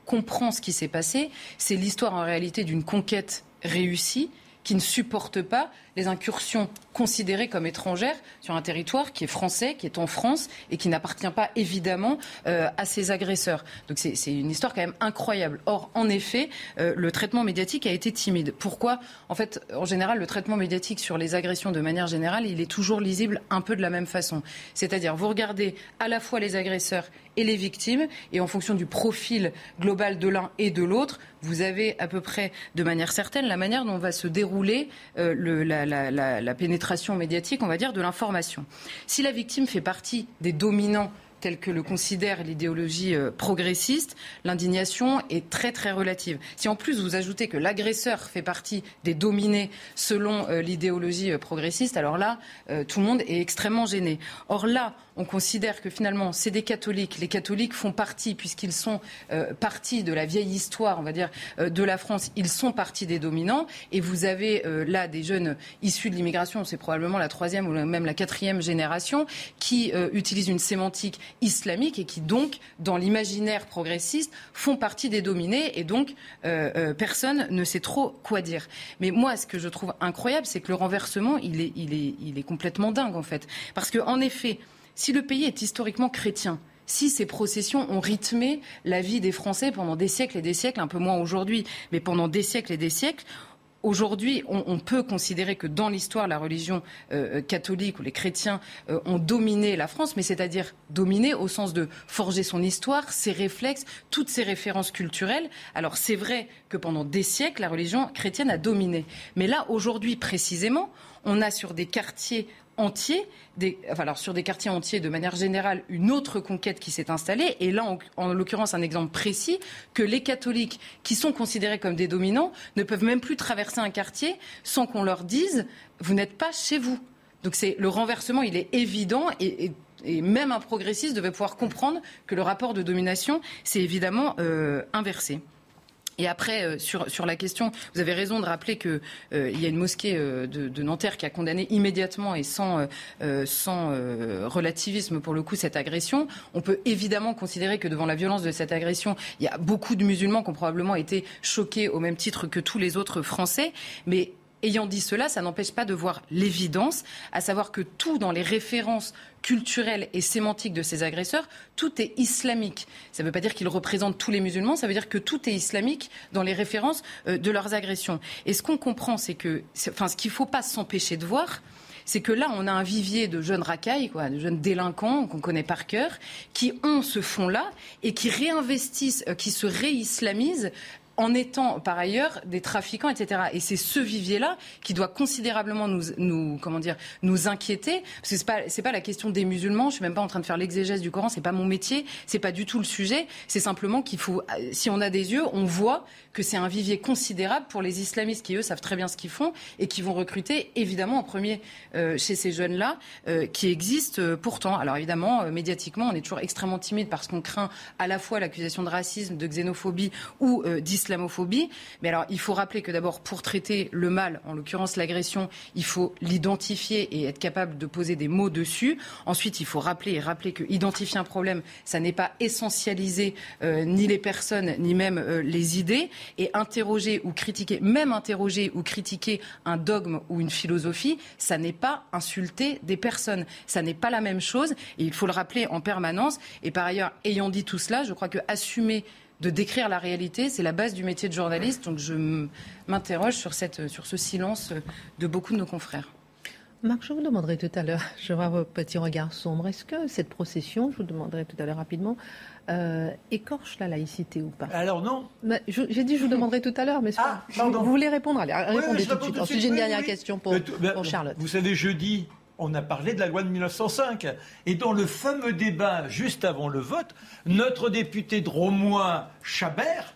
comprend ce qui s'est passé, c'est l'histoire en réalité d'une conquête réussie qui ne supporte pas les incursions considérées comme étrangères sur un territoire qui est français, qui est en France et qui n'appartient pas évidemment euh, à ses agresseurs. Donc c'est une histoire quand même incroyable. Or, en effet, euh, le traitement médiatique a été timide. Pourquoi? En fait, en général, le traitement médiatique sur les agressions de manière générale, il est toujours lisible un peu de la même façon. C'est-à-dire, vous regardez à la fois les agresseurs et les victimes, et en fonction du profil global de l'un et de l'autre, vous avez à peu près de manière certaine la manière dont va se dérouler euh, la, la, pénétration médiatique, on va dire, de l'information. Si la victime fait partie des dominants tels que le considère l'idéologie euh, progressiste, l'indignation est très très relative. Si en plus vous ajoutez que l'agresseur fait partie des dominés selon euh, l'idéologie progressiste, alors là, tout le monde est extrêmement gêné. Or là, on considère que finalement, c'est des catholiques. Les catholiques font partie, puisqu'ils sont euh, partie de la vieille histoire, on va dire, euh, de la France, ils sont partie des dominants. Et vous avez euh, là des jeunes issus de l'immigration, c'est probablement la troisième ou même la quatrième génération, qui utilisent une sémantique islamique et qui donc, dans l'imaginaire progressiste, font partie des dominés. Et donc, personne ne sait trop quoi dire. Mais moi, ce que je trouve incroyable, c'est que le renversement, il est, il est, il est complètement dingue, en fait. Parce qu'en effet, si le pays est historiquement chrétien, si ces processions ont rythmé la vie des Français pendant des siècles et des siècles, un peu moins aujourd'hui, mais pendant des siècles et des siècles, Aujourd'hui, on, peut considérer que dans l'histoire, la religion euh, euh, catholique ou les chrétiens euh, ont dominé la France, mais c'est-à-dire dominé au sens de forger son histoire, ses réflexes, toutes ses références culturelles. Alors c'est vrai que pendant des siècles, la religion chrétienne a dominé. Mais là, aujourd'hui précisément, on a sur des quartiers entiers, des, enfin, alors sur des quartiers entiers de manière générale, une autre conquête qui s'est installée. Et là, en, en l'occurrence, un exemple précis que les catholiques qui sont considérés comme des dominants ne peuvent même plus traverser un quartier sans qu'on leur dise vous n'êtes pas chez vous. Donc c'est le renversement, il est évident et, même un progressiste devait pouvoir comprendre que le rapport de domination s'est évidemment euh, inversé. Et après, euh, sur, sur la question, vous avez raison de rappeler qu'il euh, y a une mosquée de, de, Nanterre qui a condamné immédiatement et sans, sans relativisme pour le coup cette agression. On peut évidemment considérer que devant la violence de cette agression, il y a beaucoup de musulmans qui ont probablement été choqués au même titre que tous les autres Français. Mais Ayant dit cela, ça n'empêche pas de voir l'évidence, à savoir que tout dans les références culturelles et sémantiques de ces agresseurs, tout est islamique. Ça ne veut pas dire qu'ils représentent tous les musulmans, ça veut dire que tout est islamique dans les références euh, de leurs agressions. Et ce qu'on comprend, c'est que, enfin, ce qu'il ne faut pas s'empêcher de voir, c'est que là, on a un vivier de jeunes racailles, quoi, de jeunes délinquants qu'on connaît par cœur, qui ont ce fond-là et qui réinvestissent, euh, qui se réislamisent en étant par ailleurs des trafiquants, etc. Et c'est ce vivier-là qui doit considérablement nous, comment dire, nous inquiéter. Parce que c'est pas, pas la question des musulmans. Je suis même pas en train de faire l'exégèse du Coran. C'est pas mon métier. C'est pas du tout le sujet. C'est simplement qu'il faut, si on a des yeux, on voit que c'est un vivier considérable pour les islamistes qui, eux, savent très bien ce qu'ils font et qui vont recruter, évidemment, en premier euh, chez ces jeunes-là, euh, qui existent euh, pourtant. Alors, évidemment, médiatiquement, on est toujours extrêmement timide parce qu'on craint à la fois l'accusation de racisme, de xénophobie ou d'islamophobie. Mais alors, il faut rappeler que d'abord, pour traiter le mal, en l'occurrence l'agression, il faut l'identifier et être capable de poser des mots dessus. Ensuite, il faut rappeler et rappeler que identifier un problème, ça n'est pas essentialiser ni les personnes, ni même les idées et interroger ou critiquer, même interroger ou critiquer un dogme ou une philosophie, ça n'est pas insulter des personnes. Ça n'est pas la même chose et il faut le rappeler en permanence. Et par ailleurs, ayant dit tout cela, je crois que assumer de décrire la réalité, c'est la base du métier de journaliste. Donc je m'interroge sur, cette, sur ce silence de beaucoup de nos confrères. Marc, je vous demanderai tout à l'heure, je vois vos petits regards sombres, est-ce que cette procession, je vous demanderai tout à l'heure rapidement, euh, écorche la laïcité ou pas? Alors non. J'ai dit je vous demanderai tout à l'heure, mais ah, vous, voulez répondre Allez, répondez tout, de suite. Ensuite, j'ai une dernière question pour, pour Charlotte. Vous savez, jeudi, on a parlé de la loi de 1905. Et dans le fameux débat juste avant le vote, notre député dromois Chabert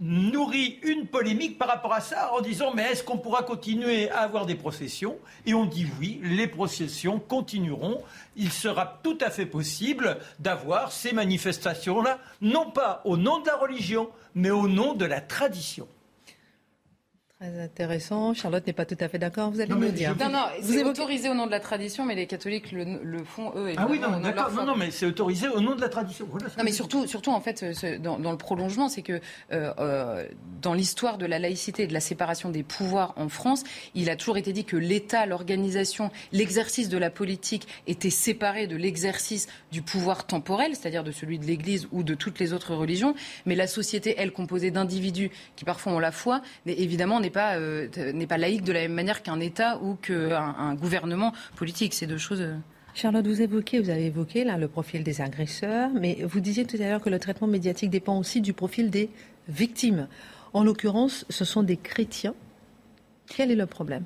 nourrit une polémique par rapport à ça en disant mais est-ce qu'on pourra continuer à avoir des processions? Et on dit oui, les processions continueront. Il sera tout à fait possible d'avoir ces manifestations-là, non pas au nom de la religion, mais au nom de la tradition. Très intéressant. Charlotte n'est pas tout à fait d'accord. Vous allez nous dire. Non, non, c'est autorisé au nom de la tradition, mais les catholiques le, font eux. ah oui, non, d'accord. Non, non, mais c'est autorisé au nom de la tradition. non, mais surtout, surtout en fait, dans, le prolongement, c'est que euh, euh, dans l'histoire de la laïcité et de la séparation des pouvoirs en France, il a toujours été dit que l'État, l'organisation, l'exercice de la politique était séparé de l'exercice du pouvoir temporel, c'est-à-dire de celui de l'Église ou de toutes les autres religions. Mais la société, elle, composée d'individus qui parfois ont la foi, évidemment n'est euh, n'est pas laïque de la même manière qu'un État ou qu'un un gouvernement politique. C'est deux choses. Euh. Charlotte, vous évoquez, vous avez évoqué là le profil des agresseurs, mais vous disiez tout à l'heure que le traitement médiatique dépend aussi du profil des victimes. En l'occurrence, ce sont des chrétiens. Quel est le problème?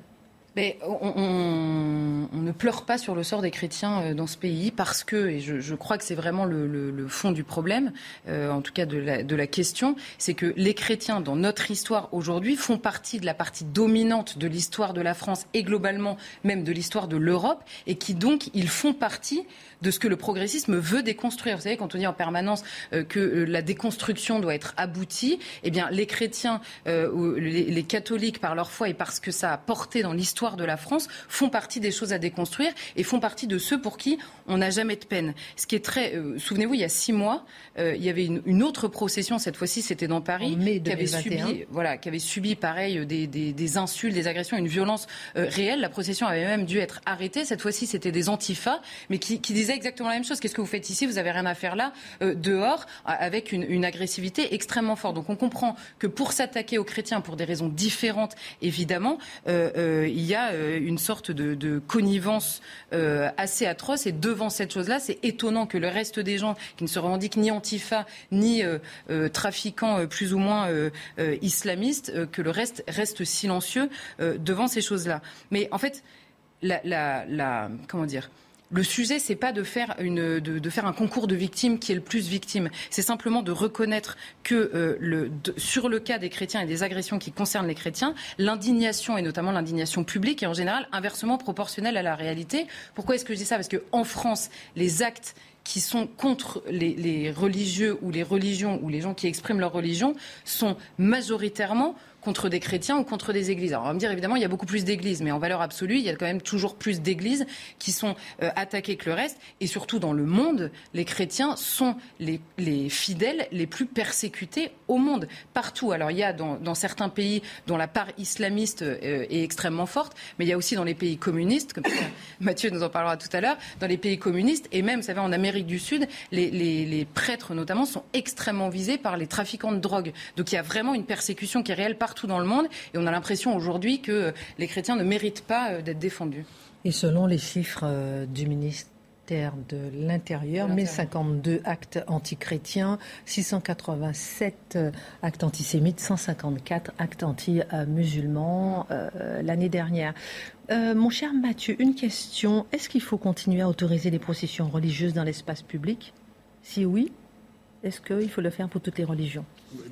Mais on, ne pleure pas sur le sort des chrétiens euh, dans ce pays parce que, et je, crois que c'est vraiment le, fond du problème, euh, en tout cas de la, de la question, c'est que les chrétiens dans notre histoire aujourd'hui font partie de la partie dominante de l'histoire de la France et globalement même de l'histoire de l'Europe et qui donc ils font partie de ce que le progressisme veut déconstruire. Vous savez, quand on dit en permanence euh, que euh, la déconstruction doit être aboutie, eh bien, les chrétiens euh, ou les, catholiques, par leur foi et parce que ça a porté dans l'histoire de la France, font partie des choses à déconstruire et font partie de ceux pour qui on n'a jamais de peine. Ce qui est très. Souvenez-vous, il y a six mois, il y avait une, autre procession, cette fois-ci, c'était dans Paris, qui avait subi, voilà, qui avait subi, pareil, des, des, insultes, des agressions, une violence réelle. La procession avait même dû être arrêtée. Cette fois-ci, c'était des antifas, mais qui, qui disaient exactement la même chose. Qu'est-ce que vous faites ici? Vous avez rien à faire là, euh, dehors, avec une, agressivité extrêmement forte. Donc on comprend que pour s'attaquer aux chrétiens, pour des raisons différentes, évidemment, euh, euh, il y a une sorte de, connivence assez atroce. Et devant cette chose-là, c'est étonnant que le reste des gens qui ne se revendiquent ni antifa, ni trafiquants plus ou moins islamistes, que le reste reste silencieux devant ces choses-là. Mais en fait, la, comment dire? Le sujet, c'est pas de faire, un concours de victimes qui est le plus victime. C'est simplement de reconnaître que euh, sur le cas des chrétiens et des agressions qui concernent les chrétiens, l'indignation, et notamment l'indignation publique, est en général inversement proportionnelle à la réalité. Pourquoi est-ce que je dis ça? Parce qu'en France, les actes qui sont contre les religieux ou les religions ou les gens qui expriment leur religion sont majoritairement contre des chrétiens ou contre des églises. Alors on va me dire évidemment il y a beaucoup plus d'églises, mais en valeur absolue il y a quand même toujours plus d'églises qui sont euh, attaquées que le reste. Et surtout dans le monde, les chrétiens sont les, les fidèles les plus persécutés au monde, partout. Alors il y a dans, certains pays dont la part islamiste euh, est extrêmement forte, mais il y a aussi dans les pays communistes, comme Mathieu nous en parlera tout à l'heure, dans les pays communistes et même, vous savez, en Amérique du Sud, les prêtres notamment sont extrêmement visés par les trafiquants de drogue. Donc il y a vraiment une persécution qui est réelle partout tout dans le monde. Et on a l'impression aujourd'hui que les chrétiens ne méritent pas euh, d'être défendus. Et selon les chiffres euh, du ministère de l'Intérieur, 1052 actes antichrétiens, 687 euh, actes antisémites, 154 actes anti-musulmans l'année dernière. mon cher Mathieu, une question. Est-ce qu'il faut continuer à autoriser les processions religieuses dans l'espace public? Si oui, est-ce qu'il faut le faire pour toutes les religions?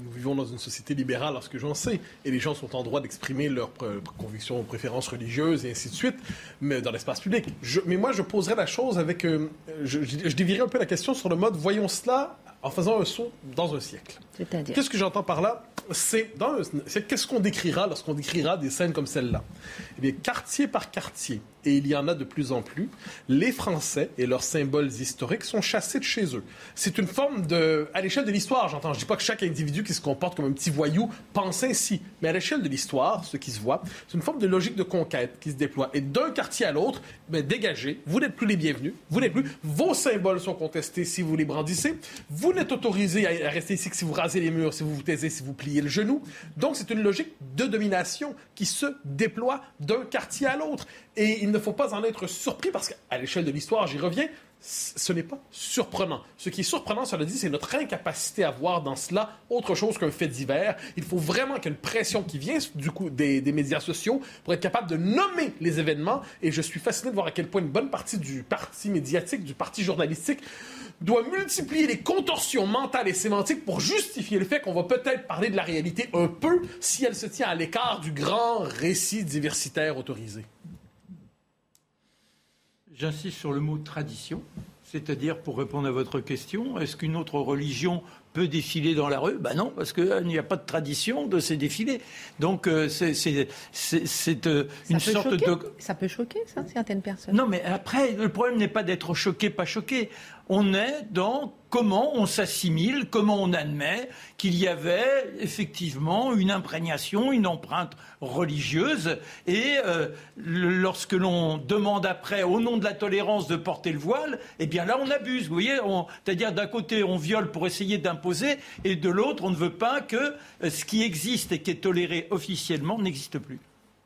Nous vivons dans une société libérale, lorsque j'en sais, et les gens sont en droit d'exprimer leurs convictions ou préférences religieuses et ainsi de suite, mais dans l'espace public. mais moi, je poserais la chose avec, euh, je, je, un peu la question sur le mode voyons cela en faisant un saut dans un siècle. C'est-à-dire? Qu'est-ce que j'entends par là? C'est qu'est-ce qu'on décrira lorsqu'on décrira des scènes comme celle-là? Eh bien, quartier par quartier, et il y en a de plus en plus, les Français et leurs symboles historiques sont chassés de chez eux. C'est une forme de, à l'échelle de l'histoire, j'entends. Je dis pas que chaque individu qui se comporte comme un petit voyou pense ainsi, mais à l'échelle de l'histoire, ce qui se voit, c'est une forme de logique de conquête qui se déploie. Et d'un quartier à l'autre, ben, dégagez, vous n'êtes plus les bienvenus, vous n'êtes plus, vos symboles sont contestés si vous les brandissez, vous n'êtes autorisé à rester ici que si vous rasez les murs, si vous vous taisez, si vous pliez le genou. Donc c'est une logique de domination qui se déploie d'un quartier à l'autre. Et il ne faut pas en être surpris parce qu'à l'échelle de l'histoire, j'y reviens, ce n'est pas surprenant. Ce qui est surprenant, cela dit, c'est notre incapacité à voir dans cela autre chose qu'un fait divers. Il faut vraiment qu'il y ait une pression qui vient du coup des, des, médias sociaux pour être capable de nommer les événements. Et je suis fasciné de voir à quel point une bonne partie du parti médiatique, du parti journalistique, doit multiplier les contorsions mentales et sémantiques pour justifier le fait qu'on va peut-être parler de la réalité un peu si elle se tient à l'écart du grand récit diversitaire autorisé. J'insiste sur le mot tradition, c'est-à-dire pour répondre à votre question, est-ce qu'une autre religion peut défiler dans la rue? Ben non, parce qu'il n'y a pas de tradition de ces défilés. Donc euh, c'est euh, une sorte de... Ça peut choquer, ça, certaines personnes. Non, mais après, le problème n'est pas d'être choqué, pas choqué on est dans comment on s'assimile, comment on admet qu'il y avait effectivement une imprégnation, une empreinte religieuse. Et euh, lorsque l'on demande après, au nom de la tolérance, de porter le voile, eh bien là, on abuse. Vous voyez, c'est-à-dire d'un côté, on viole pour essayer d'imposer, et de l'autre, on ne veut pas que euh, ce qui existe et qui est toléré officiellement n'existe plus.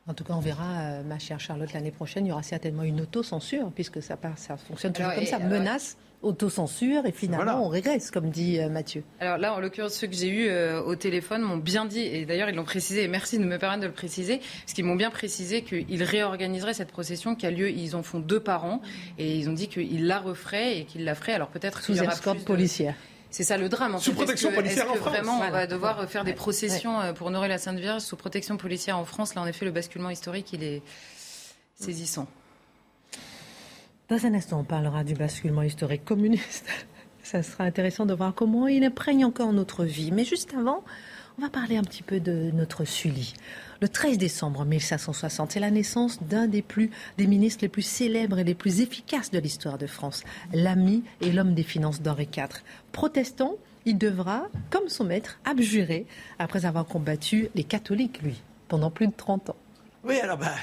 En tout cas, on verra, euh, ma chère Charlotte, l'année prochaine, il y aura certainement une autocensure, puisque ça, ça fonctionne toujours comme ça. Menace, autocensure et finalement on régresse, comme dit euh, Mathieu. Alors là, en l'occurrence, ceux que j'ai eus euh, au téléphone m'ont bien dit, et d'ailleurs ils l'ont précisé, et merci de me permettre de le préciser, parce qu'ils m'ont bien précisé qu'ils réorganiseraient cette procession qui a lieu, ils en font deux par an, et ils ont dit qu'ils la referaient et qu'ils la feraient. Alors peut-être sous escorte policière. C'est ça le drame. En sous protection policière en France. Vraiment, on va devoir faire des processions euh, pour honorer la Sainte Vierge sous protection policière en France? Là, en effet, le basculement historique, il est saisissant. Dans un instant, on parlera du basculement historique communiste. Ça sera intéressant de voir comment il imprègne encore notre vie. Mais juste avant, on va parler un petit peu de notre Sully. Le 13 décembre 1560, c'est la naissance d'un des plus, des ministres les plus célèbres et les plus efficaces de l'histoire de France, l'ami et l'homme des finances d'Henri IV. Protestant, il devra, comme son maître, abjurer après avoir combattu les catholiques, lui, pendant plus de 30 ans. Oui, alors bah,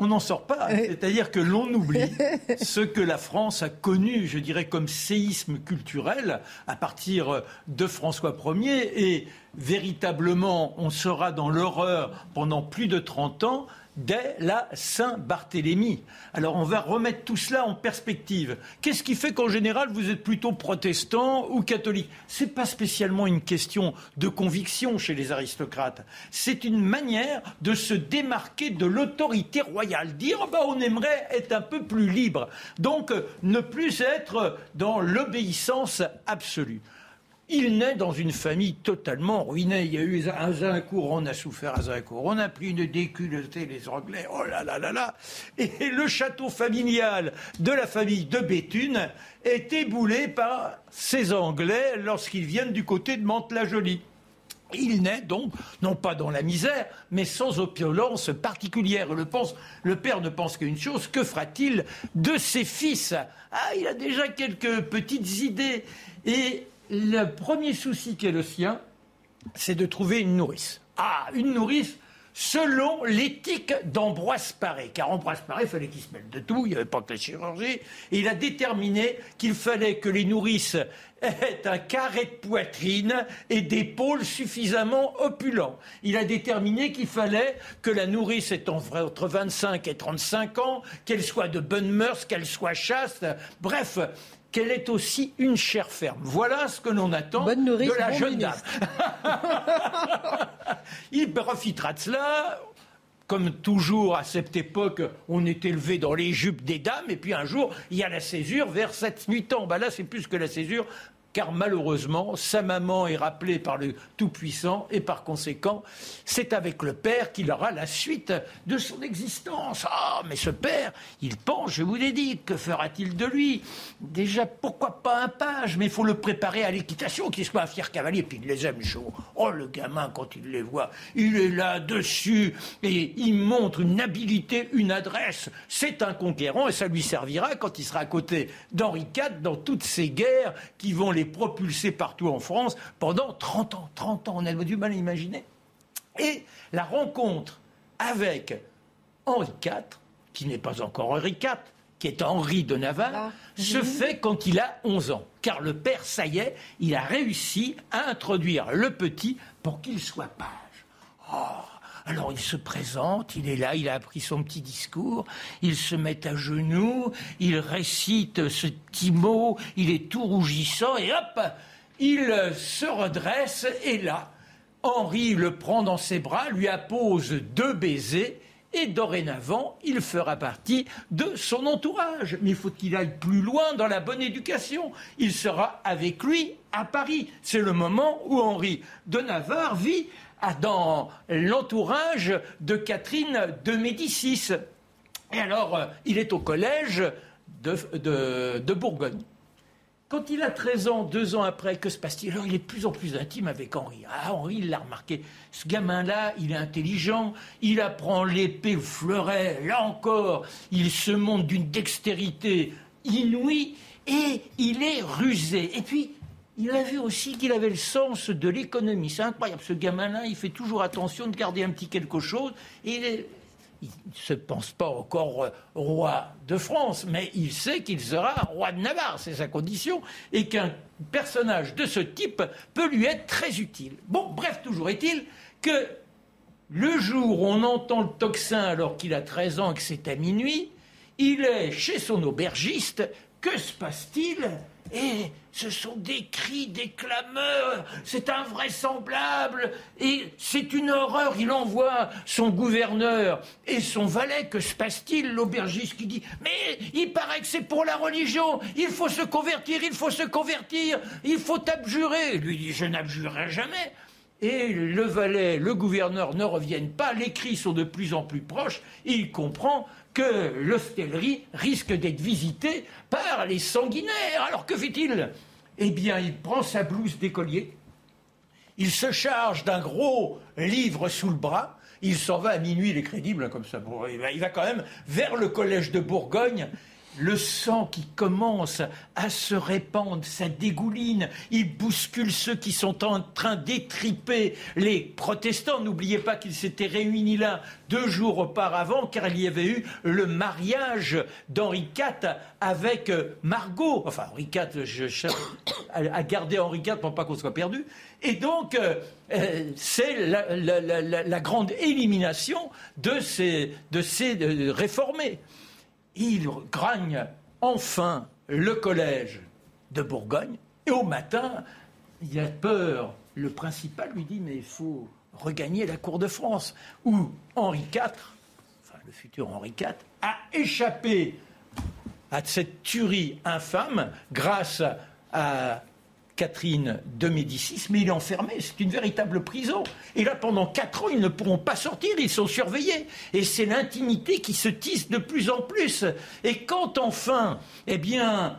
on n'en sort pas. C'est-à-dire que l'on oublie ce que la France a connu, je dirais, comme séisme culturel à partir de François Ier. Et véritablement, on sera dans l'horreur pendant plus de 30 ans dès la Saint-Barthélemy. Alors on va remettre tout cela en perspective. Qu'est-ce qui fait qu'en général vous êtes plutôt protestant ou catholique? Ce n'est pas spécialement une question de conviction chez les aristocrates. C'est une manière de se démarquer de l'autorité royale. Dire bah, on aimerait être un peu plus libre. Donc ne plus être dans l'obéissance absolue. Il naît dans une famille totalement ruinée. Il y a eu Azincourt, on a souffert Azincourt, on a pris une déculotté les Anglais, oh là là là là. Et le château familial de la famille de Béthune est éboulé par ces Anglais lorsqu'ils viennent du côté de Mantes-la-Jolie. Il naît donc, non pas dans la misère, mais sans opulence particulière. Le père ne pense qu'une chose, que fera-t-il de ses fils? Ah, il a déjà quelques petites idées. Et le premier souci qui est le sien, c'est de trouver une nourrice. Ah, une nourrice selon l'éthique d'Ambroise Paré. Car Ambroise Paré, il fallait qu'il se mêle de tout, il n'y avait pas que la chirurgie. Il a déterminé qu'il fallait que les nourrices aient un carré de poitrine et des pôles suffisamment opulents. Il a déterminé qu'il fallait que la nourrice ait entre 25 et 35 ans, qu'elle soit de bonne mœurs, qu'elle soit chaste. Bref, qu'elle est aussi une chair ferme. Voilà ce que l'on attend de la jeune dame. Il profitera de cela. Comme toujours à cette époque, on est élevé dans les jupes des dames, et puis un jour, il y a la césure vers 7-8 ans. Bah là, c'est plus que la césure, car malheureusement, sa maman est rappelée par le Tout-Puissant et par conséquent, c'est avec le Père qu'il aura la suite de son existence. Ah, mais ce Père, il pense, je vous l'ai dit, que fera-t-il de lui? Déjà, pourquoi pas un page? Mais il faut le préparer à l'équitation, qu'il soit un fier cavalier, puis il les aime chaud. Oh, le gamin, quand il les voit, il est là-dessus et il montre une habileté, une adresse. C'est un conquérant et ça lui servira quand il sera à côté d'Henri IV dans toutes ces guerres qui vont les propulsé partout en France pendant 30 ans. 30 ans, on a du mal à imaginer. Et la rencontre avec Henri IV, qui n'est pas encore Henri IV, qui est Henri de Navarre, ah, se fait quand il a 11 ans. Car le père, ça y est, il a réussi à introduire le petit pour qu'il soit page. Oh, alors il se présente, il est là, il a appris son petit discours, il se met à genoux, il récite ce petit mot, il est tout rougissant et hop, il se redresse et là, Henri le prend dans ses bras, lui appose deux baisers et dorénavant, il fera partie de son entourage. Mais il faut qu'il aille plus loin dans la bonne éducation? Il sera avec lui à Paris. C'est le moment où Henri de Navarre vit dans l'entourage de Catherine de Médicis. Et alors, euh, il est au collège de, Bourgogne. Quand il a 13 ans, deux ans après, que se passe-t-il Alors, il est de plus en plus intime avec Henri. Ah, Henri, il l'a remarqué. Ce gamin-là, il est intelligent, il apprend l'épée, le fleuret. Là encore, il se montre d'une dextérité inouïe et il est rusé. Et puis, il a vu aussi qu'il avait le sens de l'économie. C'est incroyable, ce gamin-là, il fait toujours attention de garder un petit quelque chose. il ne se pense pas encore euh, roi de France, mais il sait qu'il sera roi de Navarre, c'est sa condition, et qu'un personnage de ce type peut lui être très utile. Bon, bref, toujours est-il que le jour où on entend le tocsin alors qu'il a 13 ans et que c'est à minuit, il est chez son aubergiste. Que se passe-t-il? Et ce sont des cris, des clameurs, c'est invraisemblable, et c'est une horreur. Il envoie son gouverneur et son valet, que se passe-t-il? L'aubergiste qui dit Mais il paraît que c'est pour la religion, il faut se convertir, il faut se convertir, il faut abjurer. Lui dit Je n'abjurerai jamais. Et le valet, le gouverneur ne reviennent pas, les cris sont de plus en plus proches, il comprend que l'hostellerie risque d'être visitée par les sanguinaires. Alors que fait-il? Eh bien, il prend sa blouse d'écolier, il se charge d'un gros livre sous le bras, il s'en va à minuit, il est crédible hein, comme ça. Il va, il va quand même vers le collège de Bourgogne le sang qui commence à se répandre, ça dégouline, il bouscule ceux qui sont en train d'étriper les protestants. N'oubliez pas qu'ils s'étaient réunis là deux jours auparavant, car il y avait eu le mariage d'Henri IV avec euh, Margot. Enfin, Henri IV, je cherche à garder Henri IV pour pas qu'on soit perdu. Et donc, euh, euh, c'est la, grande élimination de ces, de ces réformés il gagne enfin le collège de Bourgogne. Et au matin, il a peur. Le principal lui dit Mais il faut regagner la cour de France, où Henri IV, enfin le futur Henri IV, a échappé à cette tuerie infâme grâce à Catherine de Médicis, mais il est enfermé. C'est une véritable prison. Et là, pendant quatre ans, ils ne pourront pas sortir, ils sont surveillés. Et c'est l'intimité qui se tisse de plus en plus. Et quand enfin, eh bien,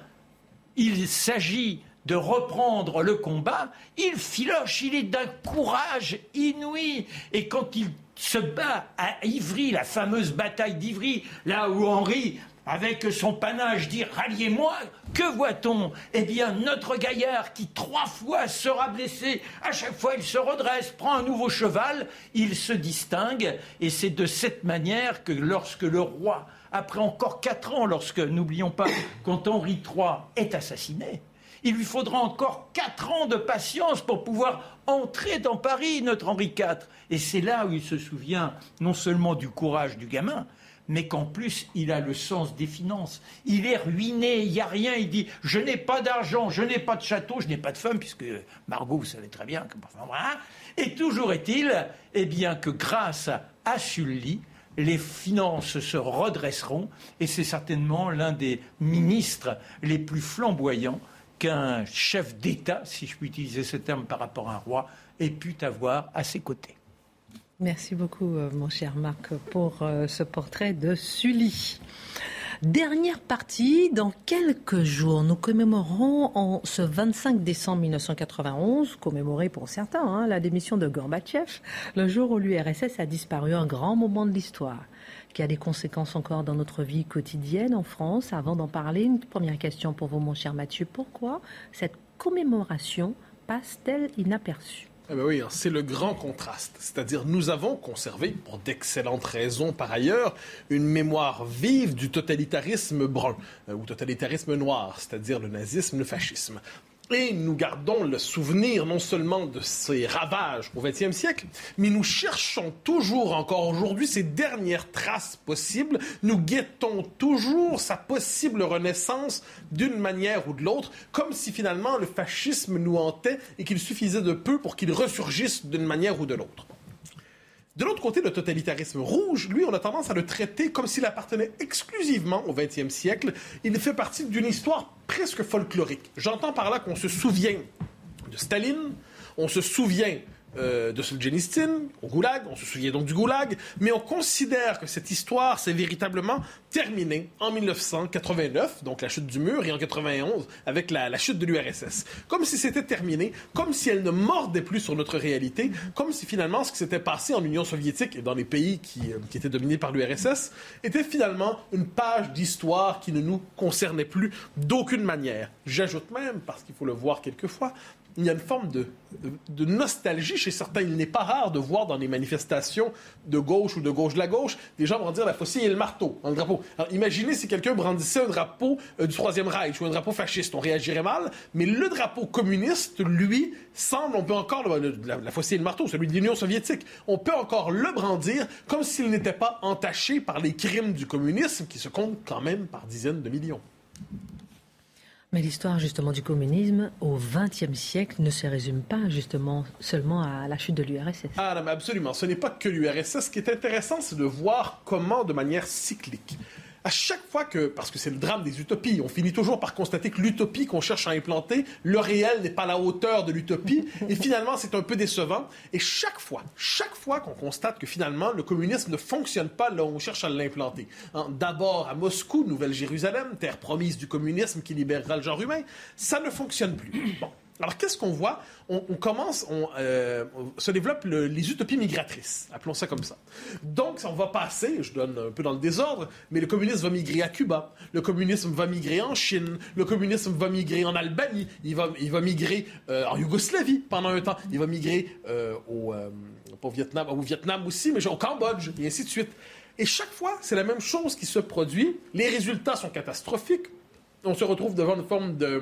il s'agit de reprendre le combat, il filoche, il est d'un courage inouï. Et quand il se bat à Ivry, la fameuse bataille d'Ivry, là où Henri avec son panache, dit Ralliez-moi, que voit-on? Eh bien, notre gaillard qui trois fois sera blessé, à chaque fois il se redresse, prend un nouveau cheval, il se distingue, et c'est de cette manière que lorsque le roi, après encore quatre ans, lorsque, n'oublions pas, quand Henri III est assassiné, il lui faudra encore quatre ans de patience pour pouvoir entrer dans Paris, notre Henri IV. Et c'est là où il se souvient non seulement du courage du gamin, mais qu'en plus, il a le sens des finances. Il est ruiné, il n'y a rien. Il dit Je n'ai pas d'argent, je n'ai pas de château, je n'ai pas de femme, puisque Margot, vous savez très bien. Que, voilà. Et toujours est-il eh bien, que grâce à Sully, les finances se redresseront, et c'est certainement l'un des ministres les plus flamboyants qu'un chef d'État, si je puis utiliser ce terme par rapport à un roi, ait pu avoir à ses côtés. Merci beaucoup, euh, mon cher Marc, pour euh, ce portrait de Sully. Dernière partie, dans quelques jours, nous commémorons en ce 25 décembre 1991, commémoré pour certains, hein, la démission de Gorbatchev, le jour où l'URSS a disparu, un grand moment de l'histoire qui a des conséquences encore dans notre vie quotidienne en France. Avant d'en parler, une première question pour vous, mon cher Mathieu. Pourquoi cette commémoration passe-t-elle inaperçue? Eh ben oui, hein, c'est le grand contraste. C'est-à-dire, nous avons conservé, pour d'excellentes raisons par ailleurs, une mémoire vive du totalitarisme brun, euh, ou totalitarisme noir, c'est-à-dire le nazisme, le fascisme. Et nous gardons le souvenir non seulement de ces ravages au XXe siècle, mais nous cherchons toujours encore aujourd'hui ces dernières traces possibles. Nous guettons toujours sa possible renaissance d'une manière ou de l'autre, comme si finalement le fascisme nous hantait et qu'il suffisait de peu pour qu'il ressurgisse d'une manière ou de l'autre. De l'autre côté, le totalitarisme rouge, lui, on a tendance à le traiter comme s'il appartenait exclusivement au XXe siècle. Il fait partie d'une histoire presque folklorique. J'entends par là qu'on se souvient de Staline, on se souvient euh, de Solzhenitsyn au Goulag, on se souvient donc du Goulag, mais on considère que cette histoire s'est véritablement terminée en 1989, donc la chute du mur, et en 91 avec la, chute de l'URSS. Comme si c'était terminé, comme si elle ne mordait plus sur notre réalité, comme si finalement ce qui s'était passé en Union soviétique et dans les pays qui, euh, qui étaient dominés par l'URSS était finalement une page d'histoire qui ne nous concernait plus d'aucune manière. J'ajoute même, parce qu'il faut le voir quelquefois, il y a une forme de, nostalgie chez certains. Il n'est pas rare de voir dans les manifestations de gauche ou de gauche de la gauche des gens brandir la faucille et le marteau dans le drapeau. Imaginez si quelqu'un brandissait un drapeau euh, du Troisième Reich ou un drapeau fasciste, on réagirait mal, mais le drapeau communiste, lui, semble, on peut encore, la, la faucille et le marteau, celui de l'Union soviétique, on peut encore le brandir comme s'il n'était pas entaché par les crimes du communisme qui se comptent quand même par dizaines de millions. Mais l'histoire justement du communisme au XXe siècle ne se résume pas justement seulement à la chute de l'URSS. Ah non, mais absolument. Ce n'est pas que l'URSS. Ce qui est intéressant, c'est de voir comment, de manière cyclique, à chaque fois que, parce que c'est le drame des utopies, on finit toujours par constater que l'utopie qu'on cherche à implanter, le réel n'est pas à la hauteur de l'utopie, et finalement c'est un peu décevant. Et chaque fois, chaque fois qu'on constate que finalement le communisme ne fonctionne pas là où on cherche à l'implanter, hein, d'abord à Moscou, Nouvelle-Jérusalem, terre promise du communisme qui libérera le genre humain, ça ne fonctionne plus. Bon. Alors, qu'est-ce qu'on voit? On, commence, on, euh, se développent les utopies migratrices, appelons ça comme ça. Donc, on va passer, je donne un peu dans le désordre, mais le communisme va migrer à Cuba, le communisme va migrer en Chine, le communisme va migrer en Albanie, il va, il va migrer euh, en Yougoslavie pendant un temps, il va migrer euh, au, au, Vietnam, au Vietnam aussi, mais au Cambodge, et ainsi de suite. Et chaque fois, c'est la même chose qui se produit. Les résultats sont catastrophiques. On se retrouve devant une forme de,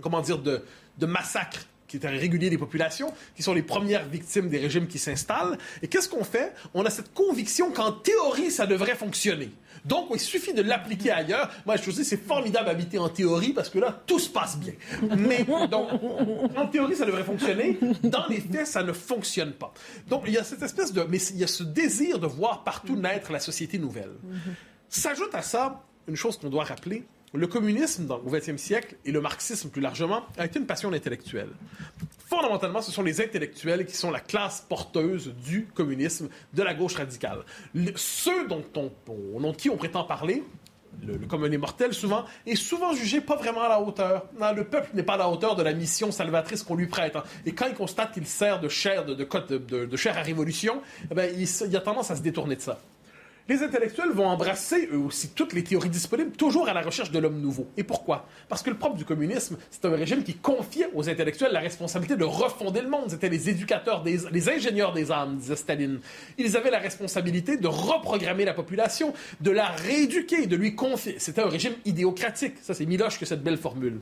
comment dire, de, de massacre qui est régulier des populations, qui sont les premières victimes des régimes qui s'installent. Et qu'est-ce qu'on fait? On a cette conviction qu'en théorie, ça devrait fonctionner. Donc, il suffit de l'appliquer ailleurs. Moi, je vous dis, c'est formidable d'habiter en théorie parce que là, tout se passe bien. Mais, donc, en théorie, ça devrait fonctionner. Dans les faits, ça ne fonctionne pas. Donc, il y a cette espèce de. Mais il y a ce désir de voir partout naître la société nouvelle. S'ajoute à ça une chose qu'on doit rappeler le communisme au XXe siècle et le marxisme plus largement a été une passion d'intellectuels. Fondamentalement, ce sont les intellectuels qui sont la classe porteuse du communisme, de la gauche radicale. ceux dont on, de qui on prétend parler, le, le, commun des mortels, souvent, est souvent jugé pas vraiment à la hauteur. le peuple n'est pas à la hauteur de la mission salvatrice qu'on lui prête. Hein. Et quand il constate qu'il sert de chair, de, de, chair à révolution, eh ben, il, il a tendance à se détourner de ça. Les intellectuels vont embrasser, eux aussi, toutes les théories disponibles, toujours à la recherche de l'homme nouveau. Et pourquoi? Parce que le propre du communisme, c'est un régime qui confiait aux intellectuels la responsabilité de refonder le monde. C'était les éducateurs, les ingénieurs des âmes, disait Staline. Ils avaient la responsabilité de reprogrammer la population, de la rééduquer, de lui confier. C'était un régime idéocratique. Ça, c'est Miloche que cette belle formule.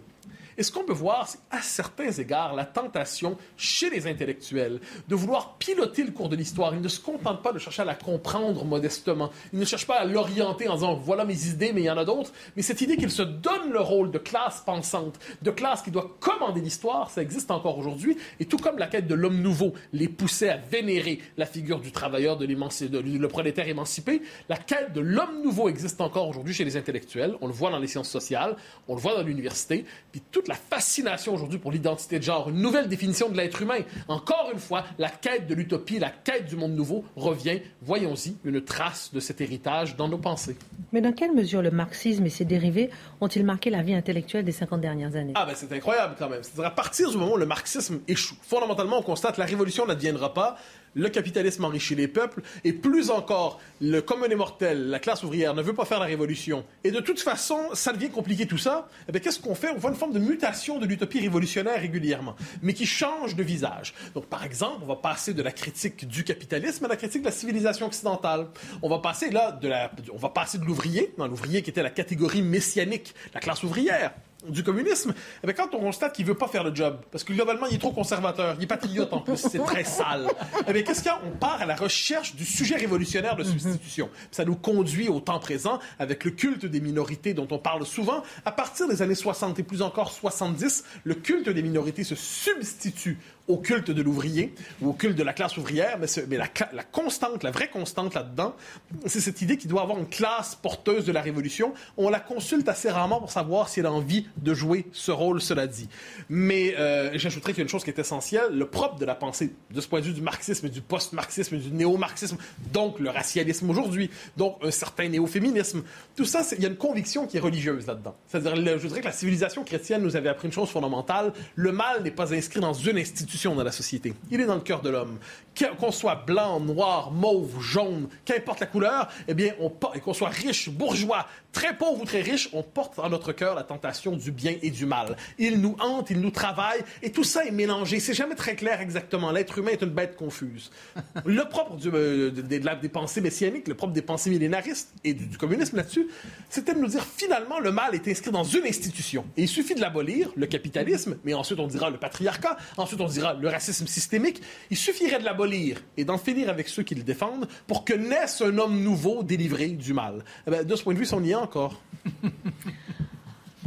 Et ce qu'on peut voir, c'est à certains égards la tentation chez les intellectuels de vouloir piloter le cours de l'histoire. Ils ne se contentent pas de chercher à la comprendre modestement. Ils ne cherchent pas à l'orienter en disant voilà mes idées, mais il y en a d'autres. Mais cette idée qu'ils se donnent le rôle de classe pensante, de classe qui doit commander l'histoire, ça existe encore aujourd'hui. Et tout comme la quête de l'homme nouveau les poussait à vénérer la figure du travailleur, de, de le prolétaire émancipé, la quête de l'homme nouveau existe encore aujourd'hui chez les intellectuels. On le voit dans les sciences sociales, on le voit dans l'université. Puis toute la fascination aujourd'hui pour l'identité de genre, une nouvelle définition de l'être humain. Encore une fois, la quête de l'utopie, la quête du monde nouveau revient, voyons-y, une trace de cet héritage dans nos pensées. Mais dans quelle mesure le marxisme et ses dérivés ont-ils marqué la vie intellectuelle des 50 dernières années? Ah ben c'est incroyable quand même. C'est-à-dire à partir du moment où le marxisme échoue, fondamentalement on constate que la révolution n'adviendra pas, le capitalisme enrichit les peuples, et plus encore, le commun des mortels, la classe ouvrière, ne veut pas faire la révolution. Et de toute façon, ça devient compliqué tout ça. Eh qu'est-ce qu'on fait? On voit une forme de mutation de l'utopie révolutionnaire régulièrement, mais qui change de visage. Donc, par exemple, on va passer de la critique du capitalisme à la critique de la civilisation occidentale. On va passer là de la, on va passer de l'ouvrier, l'ouvrier qui était la catégorie messianique, la classe ouvrière, du communisme, eh quand on constate qu'il veut pas faire le job, parce que globalement, il est trop conservateur, il est patriote en plus, c'est très sale, eh qu'est-ce qu'il y a? On part à la recherche du sujet révolutionnaire de substitution. Ça nous conduit au temps présent avec le culte des minorités dont on parle souvent. À partir des années 60 et plus encore 70, le culte des minorités se substitue au culte de l'ouvrier ou au culte de la classe ouvrière, mais, la, constante, la vraie constante là-dedans, c'est cette idée qu'il doit avoir une classe porteuse de la révolution. On la consulte assez rarement pour savoir si elle a envie de jouer ce rôle, cela dit. Mais euh, j'ajouterais qu'il y a une chose qui est essentielle, le propre de la pensée, de ce point de vue du marxisme, du post-marxisme, du néo-marxisme, donc le racialisme aujourd'hui, donc un certain néo-féminisme. Tout ça, il y a une conviction qui est religieuse là-dedans. C'est-à-dire, je dirais que la civilisation chrétienne nous avait appris une chose fondamentale, le mal n'est pas inscrit dans une institution dans la société. Il est dans le cœur de l'homme. Qu'on soit blanc, noir, mauve, jaune, qu'importe la couleur, eh bien, on et qu'on soit riche, bourgeois, très pauvre ou très riche, on porte dans notre cœur la tentation du bien et du mal. Il nous hante, il nous travaille, et tout ça est mélangé. C'est jamais très clair exactement. L'être humain est une bête confuse. Le propre du, euh, des pensées messianiques, le propre des pensées millénaristes et du, communisme là-dessus, c'était de nous dire finalement le mal est inscrit dans une institution. Et il suffit de l'abolir, le capitalisme, mais ensuite on dira le patriarcat, ensuite on dira le racisme systémique. Il suffirait de l'abolir et d'en finir avec ceux qui le défendent pour que naisse un homme nouveau délivré du mal. Eh ben, de ce point de vue, on y est encore.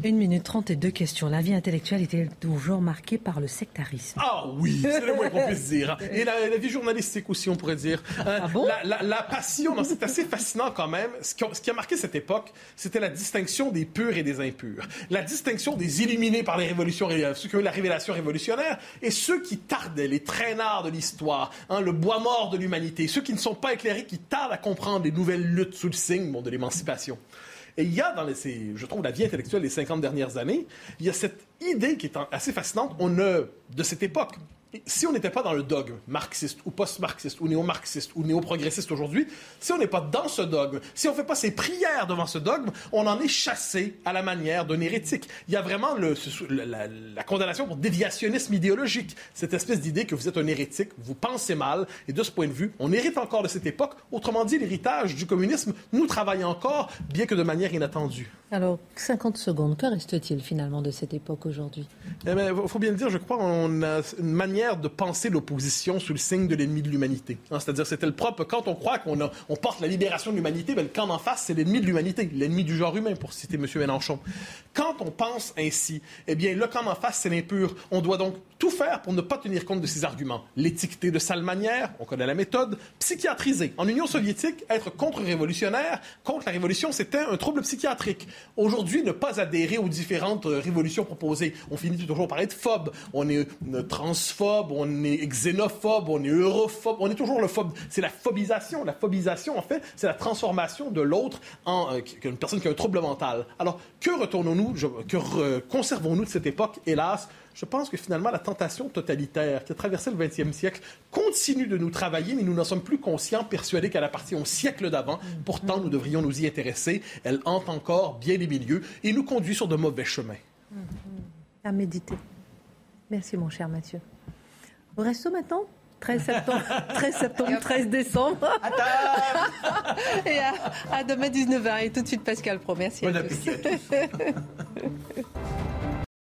Une minute trente et deux questions. La vie intellectuelle était toujours marquée par le sectarisme? Ah oui, c'est le moins qu'on puisse dire. Et la, vie journalistique aussi, on pourrait dire. Euh, ah bon? la, passion, c'est assez fascinant quand même. Ce qui, a, marqué cette époque, c'était la distinction des purs et des impurs. La distinction des illuminés par les révolutions, ceux qui ont eu la révélation révolutionnaire, et ceux qui tardaient, les traînards de l'histoire, hein, le bois mort de l'humanité, ceux qui ne sont pas éclairés, qui tardent à comprendre les nouvelles luttes sous le signe de l'émancipation. Et il y a dans les, je trouve, la vie intellectuelle des 50 dernières années, il y a cette idée qui est assez fascinante. On a, de cette époque, si on n'était pas dans le dogme marxiste ou post-marxiste ou néo-marxiste ou néo-progressiste aujourd'hui, si on n'est pas dans ce dogme, si on ne fait pas ses prières devant ce dogme, on en est chassé à la manière d'un hérétique. Il y a vraiment le, la, la, condamnation pour déviationnisme idéologique, cette espèce d'idée que vous êtes un hérétique, vous pensez mal, et de ce point de vue, on hérite encore de cette époque. Autrement dit, l'héritage du communisme nous travaille encore, bien que de manière inattendue. Alors, 50 secondes, que reste-t-il finalement de cette époque aujourd'hui? Il eh faut bien le dire, je crois qu'on a une manière de penser l'opposition sous le signe de l'ennemi de l'humanité. Hein, c'est-à-dire, c'était le propre. Quand on croit qu'on on porte la libération de l'humanité, ben, le camp d'en face, c'est l'ennemi de l'humanité, l'ennemi du genre humain, pour citer M. Mélenchon. Quand on pense ainsi, eh bien, le camp d'en face, c'est l'impur. On doit donc tout faire pour ne pas tenir compte de ces arguments. L'étiqueter de sale manière, on connaît la méthode, psychiatriser. En Union soviétique, être contre-révolutionnaire, contre la révolution, c'était un trouble psychiatrique. Aujourd'hui, ne pas adhérer aux différentes euh, révolutions proposées, on finit toujours par être phobe. On est euh, on est xénophobe, on est europhobe, on est toujours le phobe. C'est la phobisation. La phobisation, en fait, c'est la transformation de l'autre en euh, une personne qui a un trouble mental. Alors, que retournons-nous, que conservons-nous de cette époque, hélas? Je pense que finalement, la tentation totalitaire qui a traversé le 20e siècle continue de nous travailler, mais nous n'en sommes plus conscients, persuadés qu'elle appartient au siècle d'avant. Pourtant, nous devrions nous y intéresser. Elle hante encore bien les milieux et nous conduit sur de mauvais chemins. À méditer. Merci, mon cher Mathieu. Au resto maintenant 13 septembre, 13 septembre, 13 décembre. et à, demain 19h. Et tout de suite, Pascal Pro. Merci à tous.